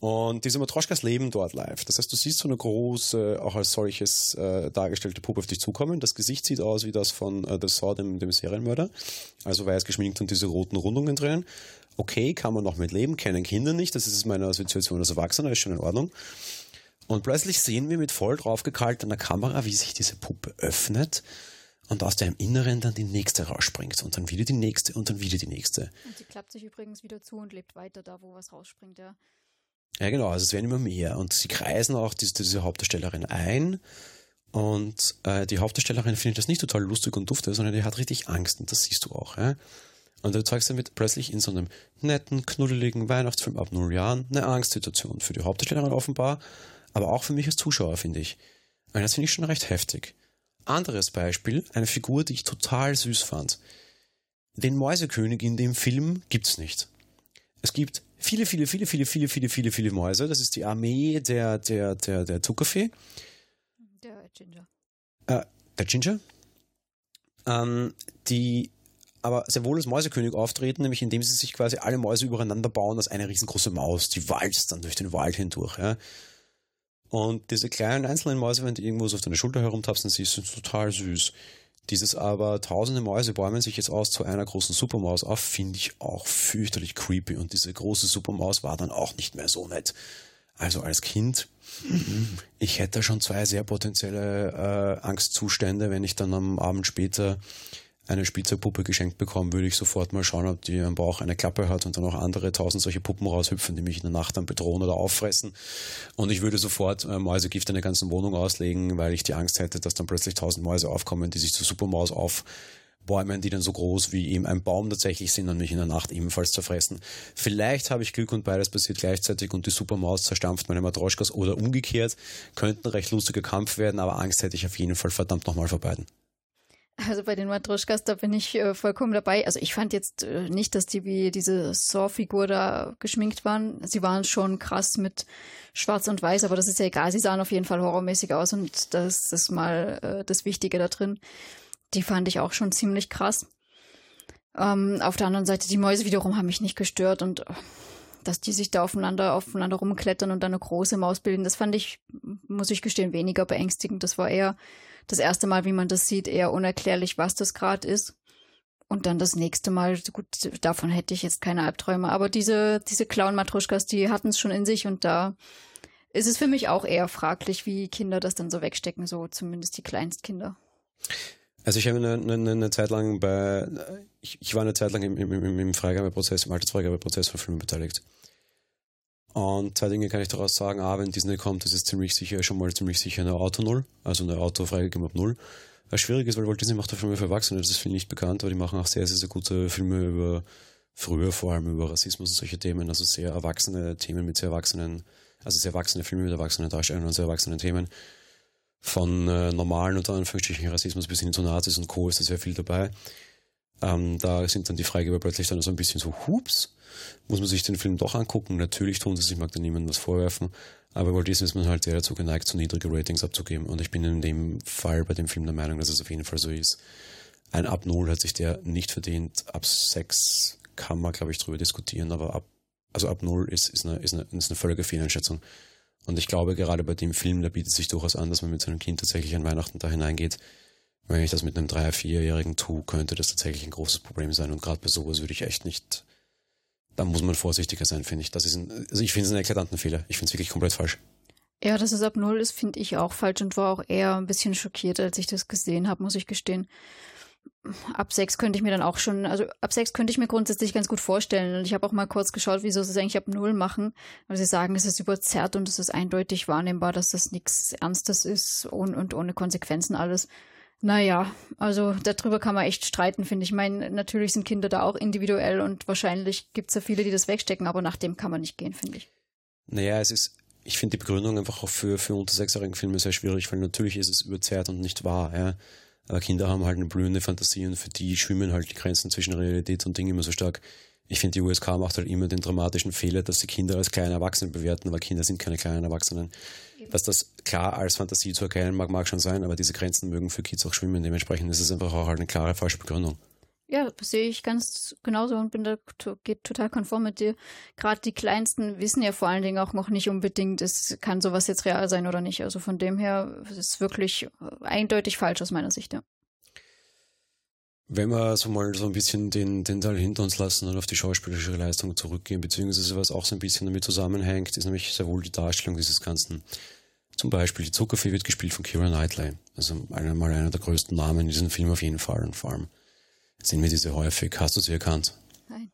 Und diese Matroschkas leben dort live. Das heißt, du siehst so eine große, auch als solches äh, dargestellte Puppe auf dich zukommen. Das Gesicht sieht aus wie das von äh, The Saw, dem, dem Serienmörder. Also weiß geschminkt und diese roten Rundungen drin. Okay, kann man noch mit leben, kennen Kinder nicht. Das ist meine Situation als Erwachsener, ist schon in Ordnung. Und plötzlich sehen wir mit voll draufgekaltener Kamera, wie sich diese Puppe öffnet und aus dem Inneren dann die nächste rausspringt und dann wieder die nächste und dann wieder die nächste. Und sie klappt sich übrigens wieder zu und lebt weiter da, wo was rausspringt, ja. Ja, genau, also es werden immer mehr und sie kreisen auch diese, diese Hauptdarstellerin ein und äh, die Hauptdarstellerin findet das nicht total lustig und dufte, sondern die hat richtig Angst und das siehst du auch. Ja? Und du zeigst damit plötzlich in so einem netten, knuddeligen Weihnachtsfilm ab null Jahren eine Angstsituation für die Hauptdarstellerin offenbar, aber auch für mich als Zuschauer, finde ich. Und das finde ich schon recht heftig. Anderes Beispiel, eine Figur, die ich total süß fand. Den Mäusekönig in dem Film gibt's nicht. Es gibt viele, viele, viele, viele, viele, viele, viele, viele Mäuse. Das ist die Armee der, der, der, der Zuckerfee. Der Ginger. Äh, der Ginger. Ähm, die aber sehr wohl als Mäusekönig auftreten, nämlich indem sie sich quasi alle Mäuse übereinander bauen als eine riesengroße Maus, die walzt dann durch den Wald hindurch. Ja. Und diese kleinen einzelnen Mäuse, wenn die irgendwo so auf deine Schulter herumtapsen, siehst, sind total süß. Dieses aber tausende Mäuse bäumen sich jetzt aus zu einer großen Supermaus auf, finde ich auch fürchterlich creepy. Und diese große Supermaus war dann auch nicht mehr so nett. Also als Kind, ich hätte schon zwei sehr potenzielle äh, Angstzustände, wenn ich dann am Abend später eine Spielzeugpuppe geschenkt bekomme, würde ich sofort mal schauen, ob die am Bauch eine Klappe hat und dann auch andere tausend solche Puppen raushüpfen, die mich in der Nacht dann bedrohen oder auffressen. Und ich würde sofort äh, Mäusegift in der ganzen Wohnung auslegen, weil ich die Angst hätte, dass dann plötzlich tausend Mäuse aufkommen, die sich zur Supermaus aufbäumen, die dann so groß wie eben ein Baum tatsächlich sind und mich in der Nacht ebenfalls zerfressen. Vielleicht habe ich Glück und beides passiert gleichzeitig und die Supermaus zerstampft meine Matroschkas oder umgekehrt. Könnte ein recht lustiger Kampf werden, aber Angst hätte ich auf jeden Fall verdammt nochmal vor beiden. Also bei den Matroschkas, da bin ich äh, vollkommen dabei. Also ich fand jetzt äh, nicht, dass die wie diese Saw-Figur da geschminkt waren. Sie waren schon krass mit Schwarz und Weiß, aber das ist ja egal. Sie sahen auf jeden Fall horrormäßig aus und das ist mal äh, das Wichtige da drin. Die fand ich auch schon ziemlich krass. Ähm, auf der anderen Seite, die Mäuse wiederum haben mich nicht gestört und äh, dass die sich da aufeinander, aufeinander rumklettern und dann eine große Maus bilden, das fand ich, muss ich gestehen, weniger beängstigend. Das war eher das erste Mal, wie man das sieht, eher unerklärlich, was das gerade ist. Und dann das nächste Mal, gut, davon hätte ich jetzt keine Albträume. Aber diese, diese Clown-Matruschkas, die hatten es schon in sich und da ist es für mich auch eher fraglich, wie Kinder das dann so wegstecken, so zumindest die Kleinstkinder. Also ich habe eine, eine, eine Zeit lang bei, ich, ich war eine Zeit lang im, im, im Freigabeprozess, im Altersfreigabeprozess von Filmen beteiligt. Und zwei Dinge kann ich daraus sagen. A, wenn Disney kommt, das ist ziemlich sicher, schon mal ziemlich sicher eine Auto Null, also eine Auto freigegeben ab Null. Was schwierig ist, weil Walt Disney macht auch Filme für Erwachsene, das ist viel nicht bekannt, aber die machen auch sehr, sehr, sehr gute Filme über, früher vor allem über Rassismus und solche Themen, also sehr erwachsene Themen mit sehr erwachsenen, also sehr erwachsene Filme mit erwachsenen Darstellern und sehr erwachsenen Themen. Von äh, normalen unter Anführungsstrichen Rassismus bis hin zu Nazis und Co. ist da sehr viel dabei. Ähm, da sind dann die Freigeber plötzlich dann so ein bisschen so, hups, muss man sich den Film doch angucken. Natürlich tun sie es, ich mag da niemandem was vorwerfen, aber Walt Disney ist man halt eher dazu geneigt, zu niedrige Ratings abzugeben. Und ich bin in dem Fall bei dem Film der Meinung, dass es auf jeden Fall so ist. Ein ab Null hat sich der nicht verdient. Ab sechs kann man, glaube ich, drüber diskutieren, aber ab, also ab Null ist, ist, eine, ist, eine, ist eine völlige Fehleinschätzung. Und ich glaube, gerade bei dem Film, da bietet sich durchaus an, dass man mit seinem Kind tatsächlich an Weihnachten da hineingeht. Wenn ich das mit einem Dreier-, Vierjährigen tue, könnte das tatsächlich ein großes Problem sein. Und gerade bei sowas würde ich echt nicht da muss man vorsichtiger sein, finde ich. Das ist ein, also ich finde es einen eklatanten Fehler. Ich finde es wirklich komplett falsch. Ja, dass es ab Null ist, finde ich auch falsch und war auch eher ein bisschen schockiert, als ich das gesehen habe, muss ich gestehen. Ab sechs könnte ich mir dann auch schon, also ab sechs könnte ich mir grundsätzlich ganz gut vorstellen. Und ich habe auch mal kurz geschaut, wieso sie es eigentlich ab Null machen. Weil sie sagen, es ist überzerrt und es ist eindeutig wahrnehmbar, dass das nichts Ernstes ist und, und ohne Konsequenzen alles. Naja, also darüber kann man echt streiten, finde ich. Ich meine, natürlich sind Kinder da auch individuell und wahrscheinlich gibt es ja viele, die das wegstecken, aber nach dem kann man nicht gehen, finde ich. Naja, es ist, ich finde die Begründung einfach auch für, für unter sechsjährigen Filme sehr schwierig, weil natürlich ist es überzerrt und nicht wahr, ja. Aber Kinder haben halt eine blühende Fantasie und für die schwimmen halt die Grenzen zwischen Realität und Ding immer so stark. Ich finde, die USK macht halt immer den dramatischen Fehler, dass sie Kinder als kleine Erwachsene bewerten, aber Kinder sind keine kleinen Erwachsenen. Dass das klar als Fantasie zu erkennen mag, mag schon sein, aber diese Grenzen mögen für Kids auch schwimmen. Dementsprechend ist es einfach auch halt eine klare falsche Begründung. Ja, sehe ich ganz genauso und bin da geht total konform mit dir. Gerade die Kleinsten wissen ja vor allen Dingen auch noch nicht unbedingt, es kann sowas jetzt real sein oder nicht. Also von dem her ist es wirklich eindeutig falsch aus meiner Sicht, ja. Wenn wir so mal so ein bisschen den, den Teil hinter uns lassen und auf die schauspielerische Leistung zurückgehen, beziehungsweise was auch so ein bisschen damit zusammenhängt, ist nämlich sehr wohl die Darstellung dieses Ganzen. Zum Beispiel, die Zuckerfee wird gespielt von Kira Knightley. Also einer, mal einer der größten Namen in diesem Film auf jeden Fall und vor allem sehen wir diese häufig. Hast du sie erkannt? Nein.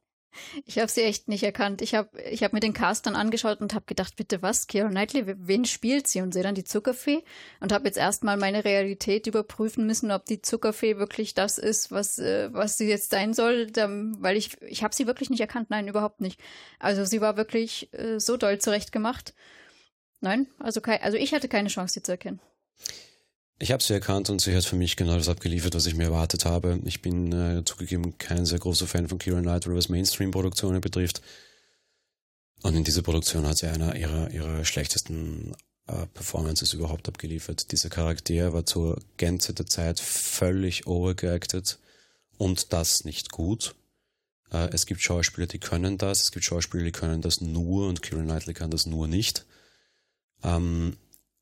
Ich habe sie echt nicht erkannt. Ich habe ich hab mir den Cast dann angeschaut und habe gedacht, bitte was, Keira Knightley, wen spielt sie? Und sehe dann die Zuckerfee und habe jetzt erstmal meine Realität überprüfen müssen, ob die Zuckerfee wirklich das ist, was, äh, was sie jetzt sein soll, weil ich, ich habe sie wirklich nicht erkannt. Nein, überhaupt nicht. Also sie war wirklich äh, so doll zurechtgemacht. Nein, also, kein, also ich hatte keine Chance, sie zu erkennen. Ich habe sie erkannt und sie hat für mich genau das abgeliefert, was ich mir erwartet habe. Ich bin äh, zugegeben kein sehr großer Fan von Kira Knightley, was Mainstream-Produktionen betrifft. Und in dieser Produktion hat sie einer ihrer, ihrer schlechtesten äh, Performances überhaupt abgeliefert. Dieser Charakter war zur Gänze der Zeit völlig overgeacted und das nicht gut. Äh, es gibt Schauspieler, die können das, es gibt Schauspieler, die können das nur und Kira Knightley kann das nur nicht. Ähm,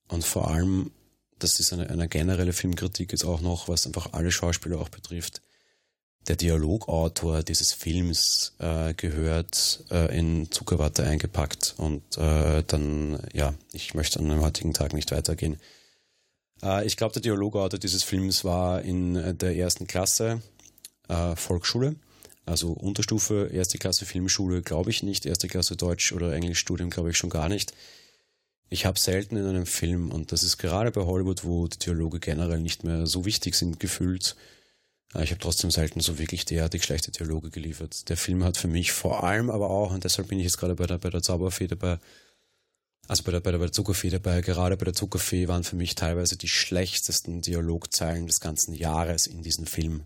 und vor allem das ist eine, eine generelle Filmkritik jetzt auch noch, was einfach alle Schauspieler auch betrifft. Der Dialogautor dieses Films äh, gehört äh, in Zuckerwatte eingepackt und äh, dann, ja, ich möchte an dem heutigen Tag nicht weitergehen. Äh, ich glaube, der Dialogautor dieses Films war in der ersten Klasse äh, Volksschule, also Unterstufe, erste Klasse Filmschule, glaube ich nicht, erste Klasse Deutsch oder Englischstudium glaube ich schon gar nicht. Ich habe selten in einem Film, und das ist gerade bei Hollywood, wo die Dialoge generell nicht mehr so wichtig sind, gefühlt, äh, ich habe trotzdem selten so wirklich derartig schlechte Dialoge geliefert. Der Film hat für mich vor allem aber auch, und deshalb bin ich jetzt gerade bei der, bei der Zauberfee dabei, also bei der, bei der, bei der Zuckerfee dabei, gerade bei der Zuckerfee waren für mich teilweise die schlechtesten Dialogzeilen des ganzen Jahres in diesem Film.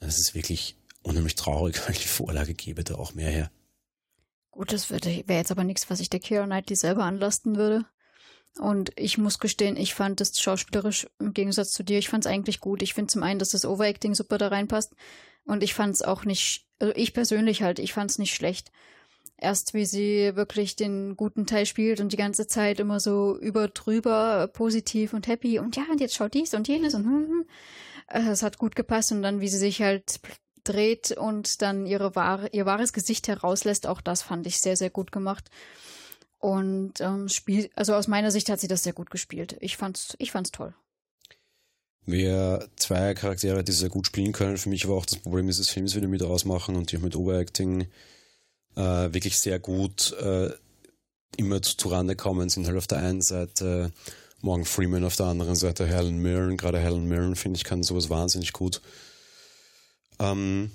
Das ist wirklich unheimlich traurig, weil die Vorlage gebe da auch mehr her. Gut, das wäre jetzt aber nichts, was ich der Keira Knightley selber anlasten würde. Und ich muss gestehen, ich fand es schauspielerisch im Gegensatz zu dir, ich fand es eigentlich gut. Ich finde zum einen, dass das Overacting super da reinpasst. Und ich fand es auch nicht, also ich persönlich halt, ich fand es nicht schlecht. Erst wie sie wirklich den guten Teil spielt und die ganze Zeit immer so über drüber positiv und happy und ja, und jetzt schaut dies und jenes und hm, hm. Es hat gut gepasst und dann, wie sie sich halt dreht und dann ihre wahre, ihr wahres Gesicht herauslässt. Auch das fand ich sehr, sehr gut gemacht. Und ähm, spiel, also aus meiner Sicht hat sie das sehr gut gespielt. Ich fand's, ich fand's toll. Wir zwei Charaktere, die sehr gut spielen können, für mich aber auch das Problem dieses Films wieder mit ausmachen und die auch mit Overacting äh, wirklich sehr gut äh, immer zu, Rande kommen, sind halt auf der einen Seite Morgan Freeman, auf der anderen Seite Helen Mirren. Gerade Helen Mirren, finde ich, kann sowas wahnsinnig gut. Ähm,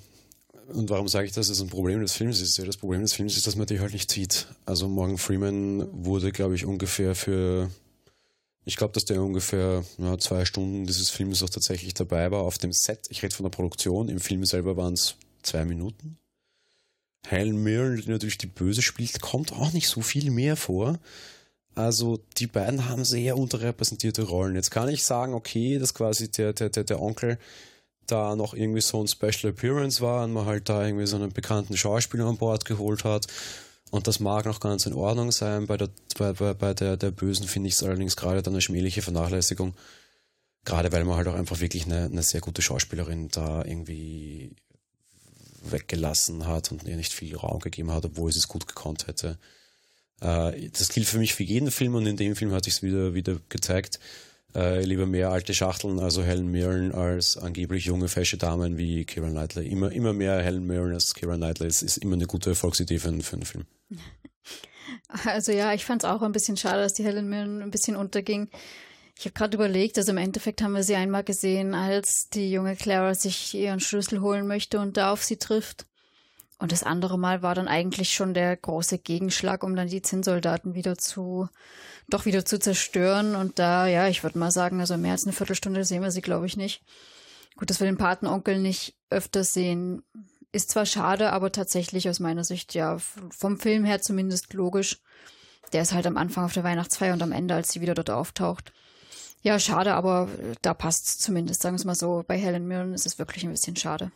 und warum sage ich das? Das ist ein Problem des Films ist. Das Problem des Films ist, dass man die halt nicht sieht. Also Morgan Freeman wurde, glaube ich, ungefähr für, ich glaube, dass der ungefähr ja, zwei Stunden dieses Films auch tatsächlich dabei war auf dem Set. Ich rede von der Produktion. Im Film selber waren es zwei Minuten. Helen Mirren, die natürlich die Böse spielt, kommt auch nicht so viel mehr vor. Also die beiden haben sehr unterrepräsentierte Rollen. Jetzt kann ich sagen, okay, dass quasi der, der, der, der Onkel da noch irgendwie so ein Special Appearance war und man halt da irgendwie so einen bekannten Schauspieler an Bord geholt hat. Und das mag noch ganz in Ordnung sein. Bei der, bei, bei, der, der Bösen finde ich es allerdings gerade dann eine schmähliche Vernachlässigung. Gerade weil man halt auch einfach wirklich eine, eine sehr gute Schauspielerin da irgendwie weggelassen hat und ihr nicht viel Raum gegeben hat, obwohl sie es gut gekonnt hätte. Äh, das gilt für mich für jeden Film und in dem Film hatte ich es wieder, wieder gezeigt äh, lieber mehr alte Schachteln, also Helen Mirren als angeblich junge, fesche Damen wie Kira Knightley. Immer, immer mehr Helen Mirren als Kira Knightley. Es ist immer eine gute Erfolgsidee für, für einen Film. Also ja, ich fand es auch ein bisschen schade, dass die Helen Mirren ein bisschen unterging. Ich habe gerade überlegt, also im Endeffekt haben wir sie einmal gesehen, als die junge Clara sich ihren Schlüssel holen möchte und da auf sie trifft. Und das andere Mal war dann eigentlich schon der große Gegenschlag, um dann die Zinnsoldaten wieder zu, doch wieder zu zerstören. Und da, ja, ich würde mal sagen, also mehr als eine Viertelstunde sehen wir sie, glaube ich, nicht. Gut, dass wir den Patenonkel nicht öfters sehen, ist zwar schade, aber tatsächlich aus meiner Sicht, ja, vom Film her zumindest logisch. der ist halt am Anfang auf der Weihnachtsfeier und am Ende, als sie wieder dort auftaucht. Ja, schade, aber da passt zumindest, sagen wir es mal so. Bei Helen Mirren ist es wirklich ein bisschen schade.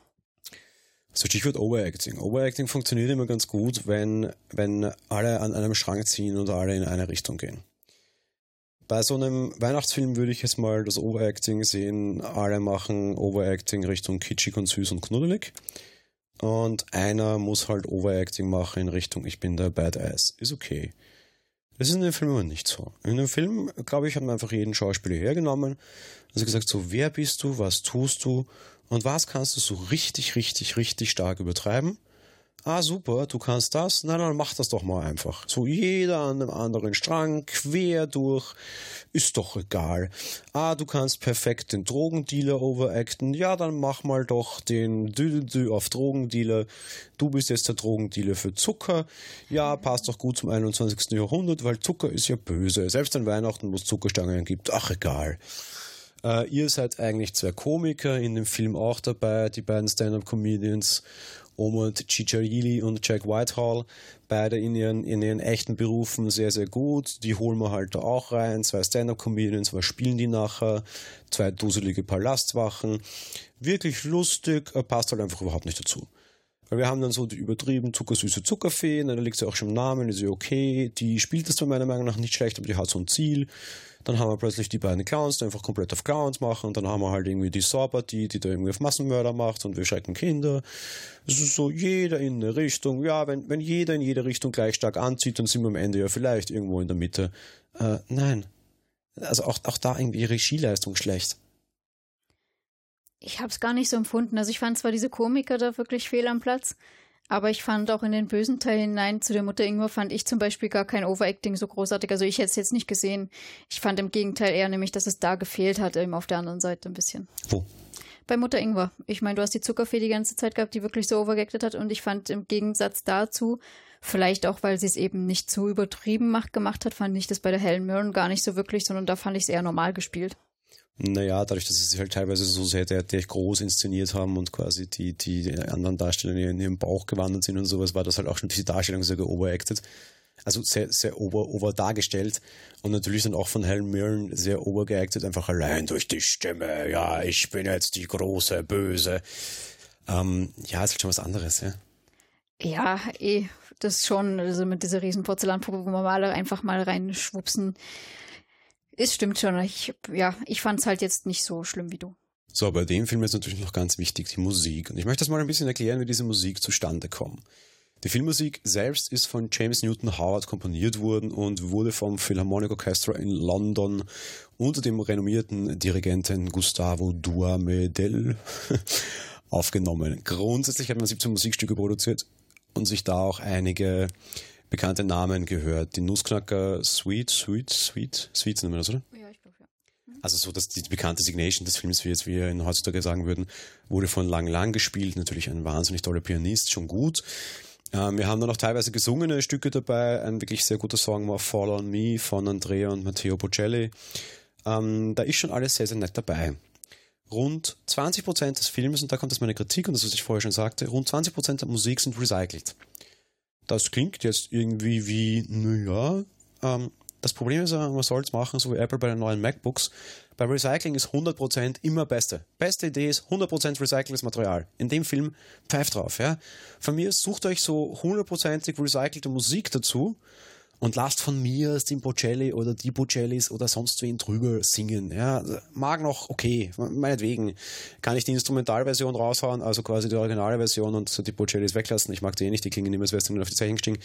So Stichwort Overacting. Overacting funktioniert immer ganz gut, wenn, wenn alle an einem Strang ziehen und alle in eine Richtung gehen. Bei so einem Weihnachtsfilm würde ich jetzt mal das Overacting sehen. Alle machen Overacting Richtung kitschig und süß und knuddelig. Und einer muss halt Overacting machen in Richtung Ich bin der Badass. Ist okay. Das ist in dem Film aber nicht so. In dem Film, glaube ich, hat man einfach jeden Schauspieler hergenommen. Also gesagt, so, wer bist du, was tust du und was kannst du so richtig, richtig, richtig stark übertreiben? Ah, super, du kannst das. Na, dann mach das doch mal einfach. So jeder an einem anderen Strang, quer durch. Ist doch egal. Ah, du kannst perfekt den Drogendealer overacten. Ja, dann mach mal doch den Dü auf Drogendealer. Du bist jetzt der Drogendealer für Zucker. Ja, passt doch gut zum 21. Jahrhundert, weil Zucker ist ja böse. Selbst an Weihnachten, wo es Zuckerstangen gibt. Ach, egal. Uh, ihr seid eigentlich zwei Komiker in dem Film auch dabei, die beiden Stand-up-Comedians. Omid Cicciarelli und Jack Whitehall, beide in ihren, in ihren echten Berufen sehr, sehr gut. Die holen wir halt da auch rein. Zwei Stand-Up-Comedians, was spielen die nachher? Zwei duselige Palastwachen. Wirklich lustig, passt halt einfach überhaupt nicht dazu. Weil wir haben dann so die übertrieben zuckersüße Zuckerfee, da liegt sie auch schon im Namen, ist ja okay. Die spielt das meiner Meinung nach nicht schlecht, aber die hat so ein Ziel. Dann haben wir plötzlich die beiden Clowns, die einfach komplett auf Clowns machen. Und dann haben wir halt irgendwie die Saw-Partie, die da irgendwie auf Massenmörder macht und wir schrecken Kinder. Es ist so jeder in eine Richtung. Ja, wenn, wenn jeder in jede Richtung gleich stark anzieht, dann sind wir am Ende ja vielleicht irgendwo in der Mitte. Äh, nein. Also auch, auch da irgendwie Regieleistung schlecht. Ich habe es gar nicht so empfunden. Also ich fand zwar diese Komiker da wirklich fehl am Platz, aber ich fand auch in den bösen Teil hinein zu der Mutter Ingwer fand ich zum Beispiel gar kein Overacting so großartig. Also ich hätte es jetzt nicht gesehen. Ich fand im Gegenteil eher nämlich, dass es da gefehlt hat, eben auf der anderen Seite ein bisschen. Wo? Bei Mutter Ingwer. Ich meine, du hast die Zuckerfee die ganze Zeit gehabt, die wirklich so overgeacted hat und ich fand im Gegensatz dazu, vielleicht auch, weil sie es eben nicht so übertrieben macht, gemacht hat, fand ich das bei der Helen Mirren gar nicht so wirklich, sondern da fand ich es eher normal gespielt. Naja, dadurch, dass sie sich halt teilweise so sehr der, der groß inszeniert haben und quasi die, die anderen Darsteller in ihren Bauch gewandert sind und sowas, war das halt auch schon diese Darstellung sehr overacted. Also sehr, sehr over, over dargestellt und natürlich dann auch von Helen Mirren sehr overgeacted, einfach allein durch die Stimme. Ja, ich bin jetzt die große Böse. Ähm, ja, ist halt schon was anderes, ja. Ja, eh, das schon, also mit dieser riesen Porzellanpuppe, wo man mal einfach mal reinschwupsen es stimmt schon. Ich, ja, ich fand es halt jetzt nicht so schlimm wie du. So, bei dem Film ist natürlich noch ganz wichtig die Musik. Und ich möchte das mal ein bisschen erklären, wie diese Musik zustande kommt. Die Filmmusik selbst ist von James Newton Howard komponiert worden und wurde vom Philharmonic Orchestra in London unter dem renommierten Dirigenten Gustavo Duhamel aufgenommen. Grundsätzlich hat man 17 Musikstücke produziert und sich da auch einige bekannte Namen gehört. Die Nussknacker Sweet, Sweet, Sweet, Sweets nennen wir das, oder? Ja, ich glaube ja. Mhm. Also so, dass die bekannte Signation des Films, wie jetzt wir in heutzutage sagen würden, wurde von Lang Lang gespielt. Natürlich ein wahnsinnig toller Pianist, schon gut. Ähm, wir haben dann auch teilweise gesungene Stücke dabei. Ein wirklich sehr guter Song war Fall on Me von Andrea und Matteo Bocelli. Ähm, da ist schon alles sehr, sehr nett dabei. Rund 20% des Films, und da kommt jetzt meine Kritik und das, was ich vorher schon sagte, rund 20% der Musik sind recycelt. Das klingt jetzt irgendwie wie, naja, ähm, das Problem ist, man soll es machen, so wie Apple bei den neuen MacBooks. Bei Recycling ist 100% immer beste. Beste Idee ist 100% recyceltes Material. In dem Film pfeift drauf. Ja? Von mir sucht euch so 100%ig recycelte Musik dazu und lasst von mir den Bocelli oder die Bocellis oder sonst wen drüber singen. Ja, mag noch, okay, meinetwegen kann ich die Instrumentalversion raushauen, also quasi die originale Version und die Bocellis weglassen. Ich mag die eh nicht, die klingen immer, als du auf die Zeichen gestiegen.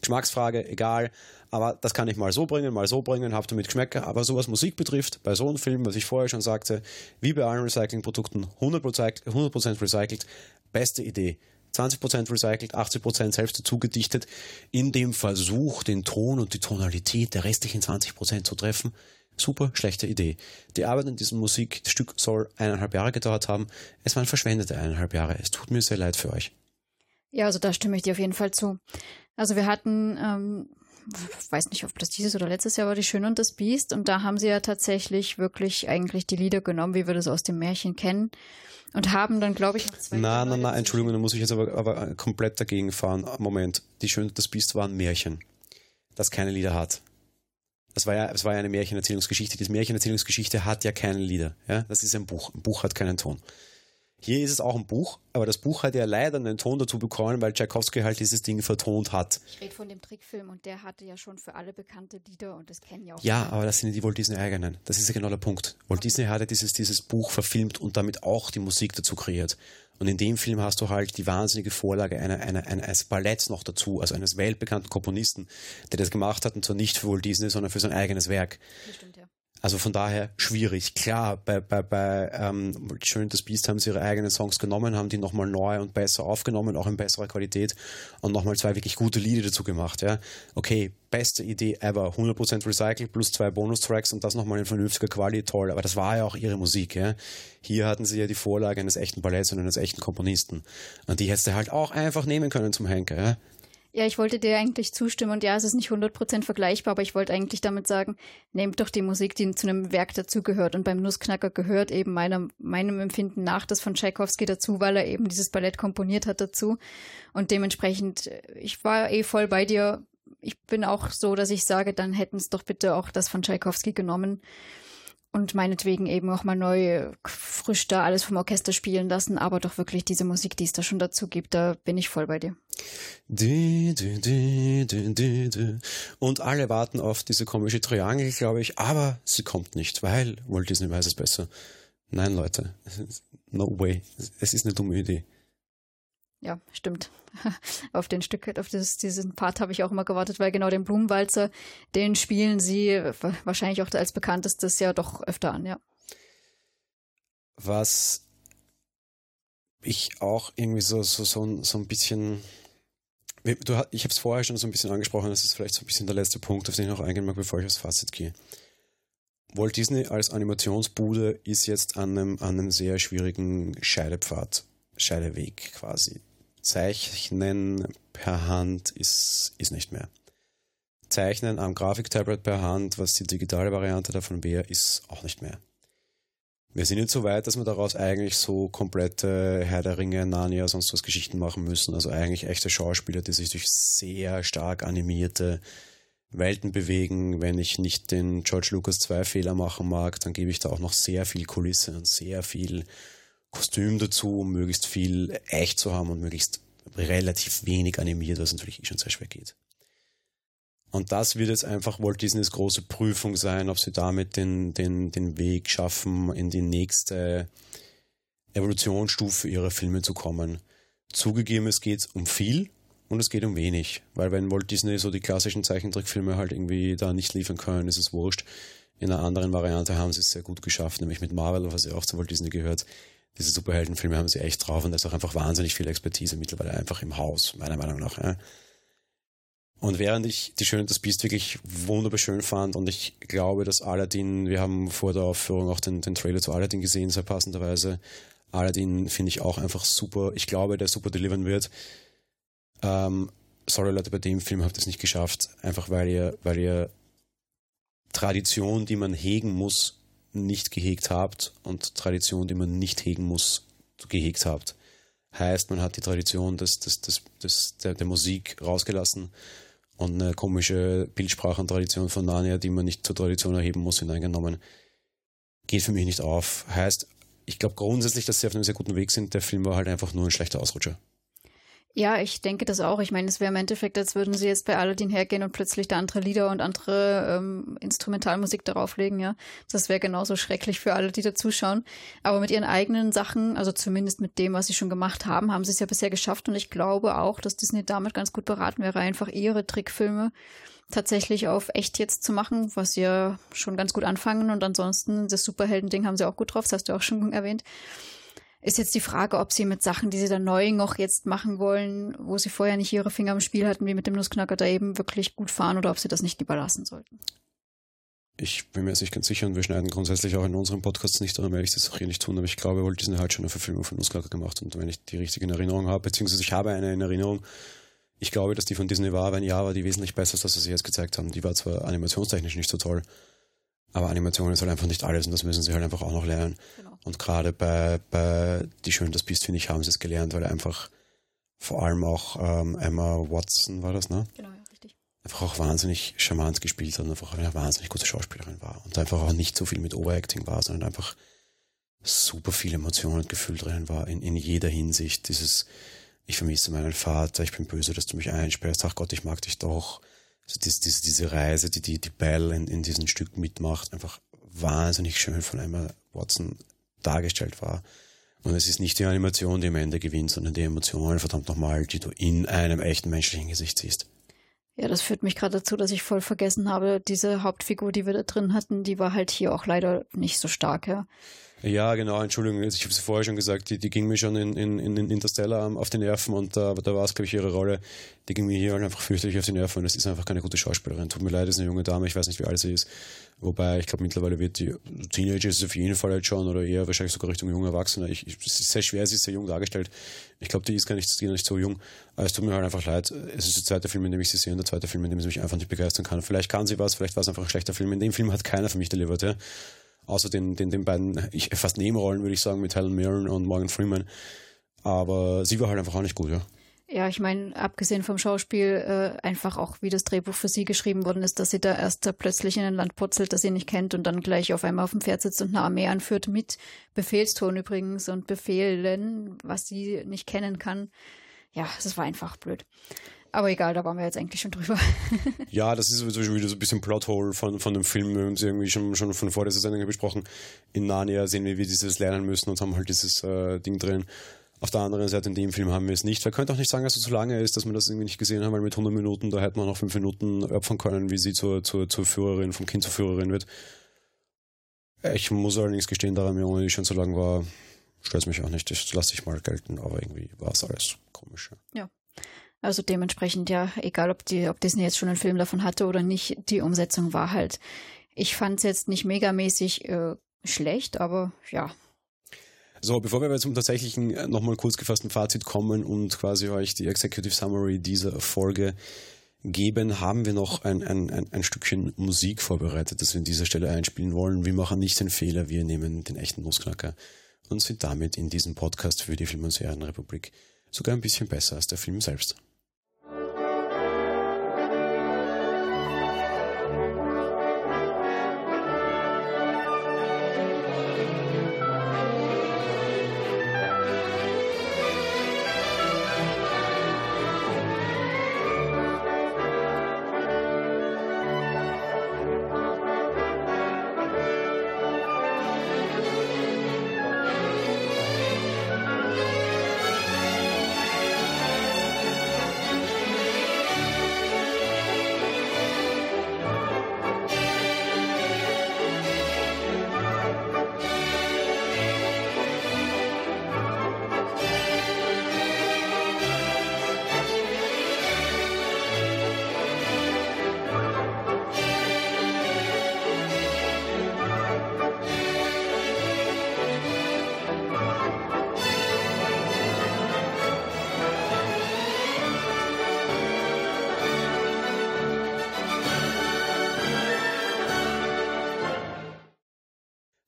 Geschmacksfrage, egal, aber das kann ich mal so bringen, mal so bringen, habt ihr mit Geschmäcker, aber so was Musik betrifft, bei so einem Film, was ich vorher schon sagte, wie bei allen Recyclingprodukten, 100%, 100 recycelt, beste Idee. 20% recycelt, 80% selbst dazu gedichtet, in dem Versuch, den Ton und die Tonalität der restlichen 20% zu treffen. Super schlechte Idee. Die Arbeit an diesem Musikstück soll eineinhalb Jahre gedauert haben. Es waren verschwendete eineinhalb Jahre. Es tut mir sehr leid für euch. Ja, also da stimme ich dir auf jeden Fall zu. Also wir hatten, ähm, weiß nicht, ob das dieses oder letztes Jahr war, die Schöne und das Biest. Und da haben sie ja tatsächlich wirklich eigentlich die Lieder genommen, wie wir das aus dem Märchen kennen und haben dann, glaube ich, noch zwei. Nein, nein, nein, Entschuldigung, da muss ich jetzt aber, aber komplett dagegen fahren. Moment, die Schöne das Biest war ein Märchen. das keine Lieder hat. Das war ja, es war ja eine Märchenerzählungsgeschichte. Diese Märchenerzählungsgeschichte hat ja keine Lieder. Ja? Das ist ein Buch. Ein Buch hat keinen Ton. Hier ist es auch ein Buch, aber das Buch hat ja leider einen Ton dazu bekommen, weil Tchaikovsky halt dieses Ding vertont hat. Ich rede von dem Trickfilm und der hatte ja schon für alle bekannte Lieder und das kennen ja auch. Ja, aber das sind ja die Walt Disney eigenen. Das ist ja genau der Punkt. Walt Disney hatte dieses, dieses Buch verfilmt und damit auch die Musik dazu kreiert. Und in dem Film hast du halt die wahnsinnige Vorlage einer, einer, eines Balletts noch dazu, also eines weltbekannten Komponisten, der das gemacht hat und zwar nicht für Walt Disney, sondern für sein eigenes Werk. Das stimmt, ja. Also von daher schwierig. Klar, bei, bei, bei ähm, Schön das Beast haben sie ihre eigenen Songs genommen, haben die nochmal neu und besser aufgenommen, auch in besserer Qualität und nochmal zwei wirklich gute Lieder dazu gemacht. Ja, Okay, beste Idee ever, 100% recycelt plus zwei Bonustracks und das nochmal in vernünftiger Qualität, toll. Aber das war ja auch ihre Musik. Ja? Hier hatten sie ja die Vorlage eines echten Balletts und eines echten Komponisten. Und die hättest du halt auch einfach nehmen können zum Henker. Ja? Ja, ich wollte dir eigentlich zustimmen und ja, es ist nicht 100% vergleichbar, aber ich wollte eigentlich damit sagen, nehmt doch die Musik, die zu einem Werk dazugehört und beim Nussknacker gehört eben meiner, meinem Empfinden nach das von Tchaikovsky dazu, weil er eben dieses Ballett komponiert hat dazu und dementsprechend, ich war eh voll bei dir. Ich bin auch so, dass ich sage, dann hätten es doch bitte auch das von Tchaikovsky genommen und meinetwegen eben auch mal neu frisch da alles vom Orchester spielen lassen, aber doch wirklich diese Musik, die es da schon dazu gibt, da bin ich voll bei dir. Und alle warten auf diese komische Triangel, glaube ich, aber sie kommt nicht, weil Walt Disney weiß es besser. Nein, Leute, no way. Es ist eine dumme Idee. Ja, stimmt. auf den Stück, auf dieses, diesen Part habe ich auch immer gewartet, weil genau den Blumenwalzer, den spielen sie wahrscheinlich auch als bekanntestes ja doch öfter an, ja. Was ich auch irgendwie so, so, so, so ein bisschen. Du, ich habe es vorher schon so ein bisschen angesprochen, das ist vielleicht so ein bisschen der letzte Punkt, auf den ich noch eingehen mag, bevor ich aufs Fazit gehe. Walt Disney als Animationsbude ist jetzt an einem, an einem sehr schwierigen Scheidepfad, Scheideweg quasi. Zeichnen per Hand ist, ist nicht mehr. Zeichnen am Grafiktablet per Hand, was die digitale Variante davon wäre, ist auch nicht mehr. Wir sind jetzt so weit, dass wir daraus eigentlich so komplette Herr der Ringe, Narnia, sonst was Geschichten machen müssen. Also eigentlich echte Schauspieler, die sich durch sehr stark animierte Welten bewegen. Wenn ich nicht den George Lucas 2 Fehler machen mag, dann gebe ich da auch noch sehr viel Kulisse und sehr viel Kostüm dazu, um möglichst viel echt zu haben und möglichst relativ wenig animiert, was natürlich eh schon sehr schwer geht. Und das wird jetzt einfach Walt Disneys große Prüfung sein, ob sie damit den, den, den Weg schaffen, in die nächste Evolutionsstufe ihrer Filme zu kommen. Zugegeben, es geht um viel und es geht um wenig. Weil wenn Walt Disney so die klassischen Zeichentrickfilme halt irgendwie da nicht liefern können, ist es wurscht. In einer anderen Variante haben sie es sehr gut geschafft, nämlich mit Marvel, was ja auch zu Walt Disney gehört. Diese Superheldenfilme haben sie echt drauf und da ist auch einfach wahnsinnig viel Expertise mittlerweile einfach im Haus, meiner Meinung nach. Ja. Und während ich die Schöne und das Biest wirklich wunderbar schön fand und ich glaube, dass Aladdin, wir haben vor der Aufführung auch den, den Trailer zu Aladdin gesehen, sehr passenderweise. Aladdin finde ich auch einfach super. Ich glaube, der super delivern wird. Ähm, sorry Leute, bei dem Film habt ihr es nicht geschafft, einfach weil ihr, weil ihr Tradition, die man hegen muss, nicht gehegt habt und Tradition, die man nicht hegen muss, gehegt habt. Heißt, man hat die Tradition des, des, des, des, der, der Musik rausgelassen und eine komische Bildsprachentradition von Narnia, die man nicht zur Tradition erheben muss, hineingenommen. Geht für mich nicht auf. Heißt, ich glaube grundsätzlich, dass sie auf einem sehr guten Weg sind. Der Film war halt einfach nur ein schlechter Ausrutscher. Ja, ich denke das auch. Ich meine, es wäre im Endeffekt, als würden sie jetzt bei Aladdin hergehen und plötzlich da andere Lieder und andere ähm, Instrumentalmusik darauf legen, ja. Das wäre genauso schrecklich für alle, die da zuschauen. Aber mit ihren eigenen Sachen, also zumindest mit dem, was sie schon gemacht haben, haben sie es ja bisher geschafft. Und ich glaube auch, dass Disney damit ganz gut beraten wäre, einfach ihre Trickfilme tatsächlich auf echt jetzt zu machen, was sie ja schon ganz gut anfangen. Und ansonsten, das Superhelden-Ding haben sie auch gut drauf, das hast du auch schon erwähnt. Ist jetzt die Frage, ob sie mit Sachen, die sie da neu noch jetzt machen wollen, wo sie vorher nicht ihre Finger im Spiel hatten, wie mit dem Nussknacker, da eben wirklich gut fahren oder ob sie das nicht lieber lassen sollten. Ich bin mir jetzt nicht ganz sicher und wir schneiden grundsätzlich auch in unserem Podcast nicht, darum werde ich das auch hier nicht tun, aber ich glaube, Walt Disney hat schon eine Verfilmung von Nussknacker gemacht und wenn ich die richtige Erinnerung habe, beziehungsweise ich habe eine in Erinnerung, ich glaube, dass die von Disney war, wenn ja, war die wesentlich besser, als sie jetzt gezeigt haben. Die war zwar animationstechnisch nicht so toll, aber Animation ist halt einfach nicht alles und das müssen sie halt einfach auch noch lernen. Genau. Und gerade bei, bei Die Schön das Biest, finde ich, haben sie es gelernt, weil einfach vor allem auch ähm, Emma Watson war das, ne? Genau, ja, richtig. einfach auch wahnsinnig charmant gespielt hat und einfach eine wahnsinnig gute Schauspielerin war. Und einfach auch nicht so viel mit Overacting war, sondern einfach super viel Emotionen und Gefühl drin war, in, in jeder Hinsicht. Dieses, ich vermisse meinen Vater, ich bin böse, dass du mich einsperrst, ach Gott, ich mag dich doch. Also diese, diese, diese Reise, die die, die Belle in, in diesem Stück mitmacht, einfach wahnsinnig schön von Emma Watson dargestellt war. Und es ist nicht die Animation, die am Ende gewinnt, sondern die Emotionen, verdammt nochmal, die du in einem echten menschlichen Gesicht siehst. Ja, das führt mich gerade dazu, dass ich voll vergessen habe, diese Hauptfigur, die wir da drin hatten, die war halt hier auch leider nicht so stark, ja. Ja, genau, Entschuldigung, ich habe es vorher schon gesagt, die, die ging mir schon in, in, in Interstellar auf die Nerven und da, da war es, glaube ich, ihre Rolle. Die ging mir hier halt einfach fürchterlich auf die Nerven und es ist einfach keine gute Schauspielerin. Tut mir leid, es ist eine junge Dame, ich weiß nicht, wie alt sie ist. Wobei, ich glaube, mittlerweile wird die Teenager ist auf jeden Fall halt schon oder eher wahrscheinlich sogar Richtung junger Erwachsener. Ich, ich, es ist sehr schwer, sie ist sehr jung dargestellt. Ich glaube, die ist gar nicht, gar nicht so jung. Aber es tut mir halt einfach leid. Es ist der zweite Film, in dem ich sie sehe und der zweite Film, in dem sie mich einfach nicht begeistern kann. Vielleicht kann sie was, vielleicht war es einfach ein schlechter Film. In dem Film hat keiner für mich delivered, ja außer den, den, den beiden, ich, fast Nebenrollen, würde ich sagen, mit Helen Mirren und Morgan Freeman. Aber sie war halt einfach auch nicht gut, ja. Ja, ich meine, abgesehen vom Schauspiel, äh, einfach auch, wie das Drehbuch für sie geschrieben worden ist, dass sie da erst da plötzlich in ein Land putzelt, das sie nicht kennt und dann gleich auf einmal auf dem Pferd sitzt und eine Armee anführt, mit Befehlston übrigens und Befehlen, was sie nicht kennen kann. Ja, das war einfach blöd. Aber egal, da waren wir jetzt eigentlich schon drüber. ja, das ist sowieso wieder so ein bisschen Plothole von, von dem Film. Wir haben es irgendwie schon, schon von vor dieser Sendung besprochen. In Narnia sehen wir, wie dieses lernen müssen und haben halt dieses äh, Ding drin. Auf der anderen Seite in dem Film haben wir es nicht. Wir können auch nicht sagen, dass es zu lange ist, dass wir das irgendwie nicht gesehen haben, weil mit 100 Minuten, da hätten wir noch 5 Minuten opfern können, wie sie zur, zur, zur Führerin, vom Kind zur Führerin wird. Ich muss allerdings gestehen, ohne die schon so lang war, stört es mich auch nicht. Das lasse ich mal gelten, aber irgendwie war es alles komisch. Ja. Also dementsprechend ja, egal ob die, ob Disney jetzt schon einen Film davon hatte oder nicht, die Umsetzung war halt. Ich fand es jetzt nicht megamäßig äh, schlecht, aber ja. So, bevor wir zum tatsächlichen äh, nochmal kurz gefassten Fazit kommen und quasi euch die Executive Summary dieser Folge geben, haben wir noch ein, ein, ein, ein Stückchen Musik vorbereitet, das wir an dieser Stelle einspielen wollen. Wir machen nicht den Fehler, wir nehmen den echten Nussknacker und sind damit in diesem Podcast für die Film- und Serienrepublik sogar ein bisschen besser als der Film selbst.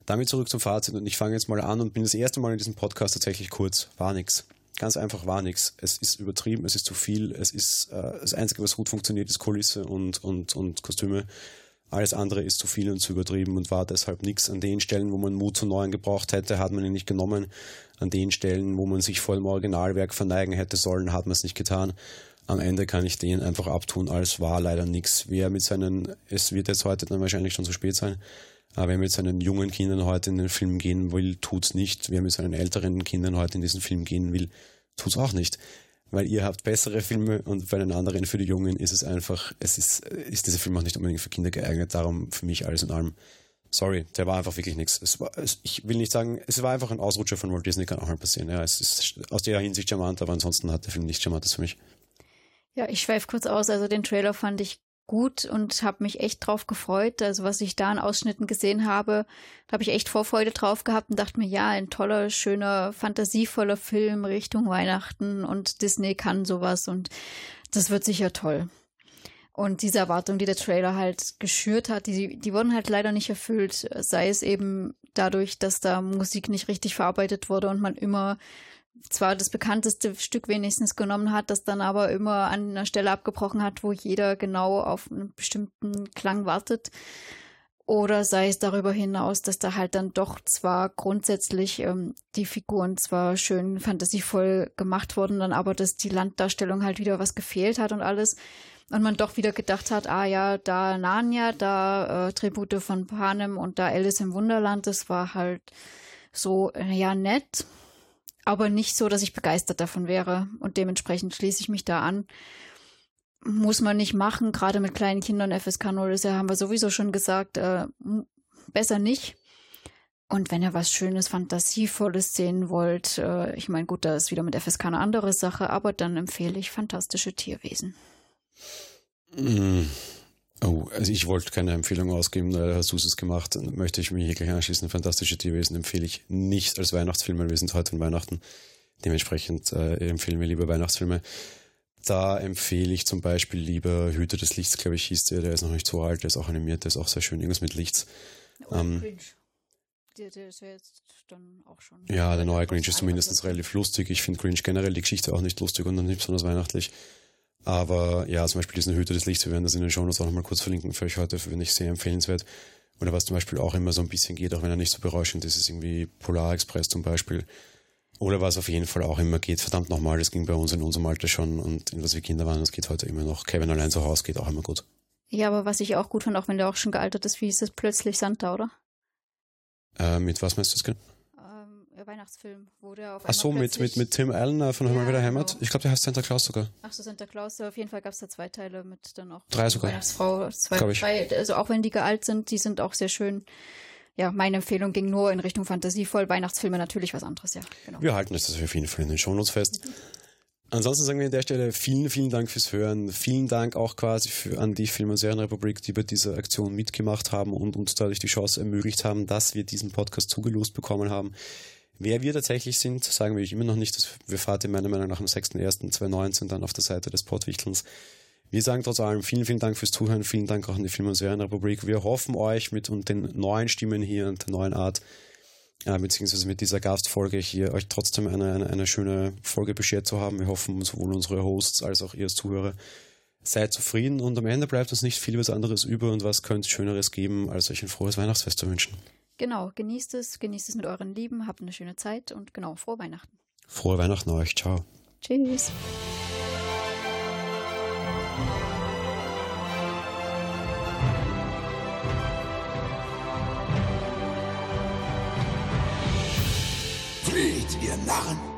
Damit zurück zum Fazit und ich fange jetzt mal an und bin das erste Mal in diesem Podcast tatsächlich kurz. War nix. Ganz einfach war nix. Es ist übertrieben, es ist zu viel, es ist äh, das Einzige, was gut funktioniert, ist Kulisse und, und, und Kostüme. Alles andere ist zu viel und zu übertrieben und war deshalb nix. An den Stellen, wo man Mut zu Neuen gebraucht hätte, hat man ihn nicht genommen. An den Stellen, wo man sich vor dem Originalwerk verneigen hätte sollen, hat man es nicht getan. Am Ende kann ich den einfach abtun, als war leider nix. Wer mit seinen, es wird jetzt heute dann wahrscheinlich schon zu spät sein, aber wer mit seinen jungen Kindern heute in den Film gehen will, tut's nicht. Wer mit seinen älteren Kindern heute in diesen Film gehen will, tut's auch nicht. Weil ihr habt bessere Filme und bei den anderen für die Jungen ist es einfach, es ist, ist dieser Film auch nicht unbedingt für Kinder geeignet. Darum für mich alles in allem. Sorry, der war einfach wirklich nichts. Es war, es, ich will nicht sagen, es war einfach ein Ausrutscher von Walt Disney, kann auch mal passieren. Ja, es ist aus der Hinsicht charmant, aber ansonsten hat der Film nichts Charmantes für mich. Ja, ich schweife kurz aus. Also den Trailer fand ich gut und habe mich echt drauf gefreut. Also was ich da in Ausschnitten gesehen habe, da habe ich echt Vorfreude drauf gehabt und dachte mir, ja, ein toller, schöner, fantasievoller Film Richtung Weihnachten und Disney kann sowas und das wird sicher toll. Und diese Erwartungen, die der Trailer halt geschürt hat, die, die wurden halt leider nicht erfüllt. Sei es eben dadurch, dass da Musik nicht richtig verarbeitet wurde und man immer zwar das bekannteste Stück wenigstens genommen hat, das dann aber immer an einer Stelle abgebrochen hat, wo jeder genau auf einen bestimmten Klang wartet. Oder sei es darüber hinaus, dass da halt dann doch zwar grundsätzlich ähm, die Figuren zwar schön fantasievoll gemacht wurden, dann aber dass die Landdarstellung halt wieder was gefehlt hat und alles. Und man doch wieder gedacht hat, ah ja, da Narnia, da äh, Tribute von Panem und da Alice im Wunderland, das war halt so, ja, nett, aber nicht so, dass ich begeistert davon wäre. Und dementsprechend schließe ich mich da an muss man nicht machen, gerade mit kleinen Kindern. FSK 0 ist ja, haben wir sowieso schon gesagt, äh, besser nicht. Und wenn ihr was Schönes, Fantasievolles sehen wollt, äh, ich meine, gut, da ist wieder mit FSK eine andere Sache, aber dann empfehle ich fantastische Tierwesen. Mm. Oh, also ich wollte keine Empfehlung ausgeben, da hast du es gemacht, dann möchte ich mich hier gleich anschließen. Fantastische Tierwesen empfehle ich nicht als Weihnachtsfilm, weil wir sind heute an Weihnachten. Dementsprechend äh, empfehlen wir lieber Weihnachtsfilme. Da empfehle ich zum Beispiel lieber Hüter des Lichts, glaube ich, hieß der, der ist noch nicht so alt, der ist auch animiert, der ist auch sehr schön, irgendwas mit Lichts. Oh, ähm, der, der ist ja jetzt dann auch schon. Ja, der neue Grinch ist zumindest relativ lustig. Ich finde Grinch generell die Geschichte auch nicht lustig und dann nicht besonders weihnachtlich. Aber ja, zum Beispiel diesen Hüter des Lichts, wir werden das in den Shownotes auch nochmal kurz verlinken für euch heute, finde ich sehr empfehlenswert. Oder was zum Beispiel auch immer so ein bisschen geht, auch wenn er nicht so berauschend ist, ist irgendwie Polar Express zum Beispiel. Oder was auf jeden Fall auch immer geht, verdammt nochmal, das ging bei uns in unserem Alter schon und in was wir Kinder waren, das geht heute immer noch. Kevin allein zu Hause geht auch immer gut. Ja, aber was ich auch gut fand, auch wenn der auch schon gealtert ist, wie ist es plötzlich Santa, oder? Äh, mit was meinst du das genau? Weihnachtsfilm, wo der auf Ach so, mit, mit, mit Tim Allen von ja, Einmal wieder Heimat. Genau. Ich glaube, der heißt Santa Claus sogar. Ach so, Santa Claus. Auf jeden Fall gab es da zwei Teile mit dann auch. Drei sogar. Weihnachtsfrau. Zwei, drei, also auch wenn die gealt sind, die sind auch sehr schön ja, meine Empfehlung ging nur in Richtung fantasievoll. Weihnachtsfilme natürlich was anderes, ja. Genau. Wir halten das auf jeden Fall in den Shownotes fest. Mhm. Ansonsten sagen wir an der Stelle vielen, vielen Dank fürs Hören. Vielen Dank auch quasi für, an die Film- und Serienrepublik, die bei dieser Aktion mitgemacht haben und uns dadurch die Chance ermöglicht haben, dass wir diesen Podcast zugelost bekommen haben. Wer wir tatsächlich sind, sagen wir immer noch nicht. Das, wir fahren meiner Meinung nach am 6.1.2019 dann auf der Seite des Pottwichtelns. Wir sagen trotz allem vielen, vielen Dank fürs Zuhören, vielen Dank auch an die Film- und Serienrepublik. Wir hoffen euch mit und den neuen Stimmen hier und der neuen Art, äh, beziehungsweise mit dieser Gastfolge hier, euch trotzdem eine, eine, eine schöne Folge beschert zu haben. Wir hoffen, sowohl unsere Hosts als auch ihr als Zuhörer seid zufrieden und am Ende bleibt uns nicht viel was anderes über und was könnte es Schöneres geben, als euch ein frohes Weihnachtsfest zu wünschen. Genau, genießt es, genießt es mit euren Lieben, habt eine schöne Zeit und genau, frohe Weihnachten. Frohe Weihnachten euch, ciao. Tschüss. Flieht, ihr Narren!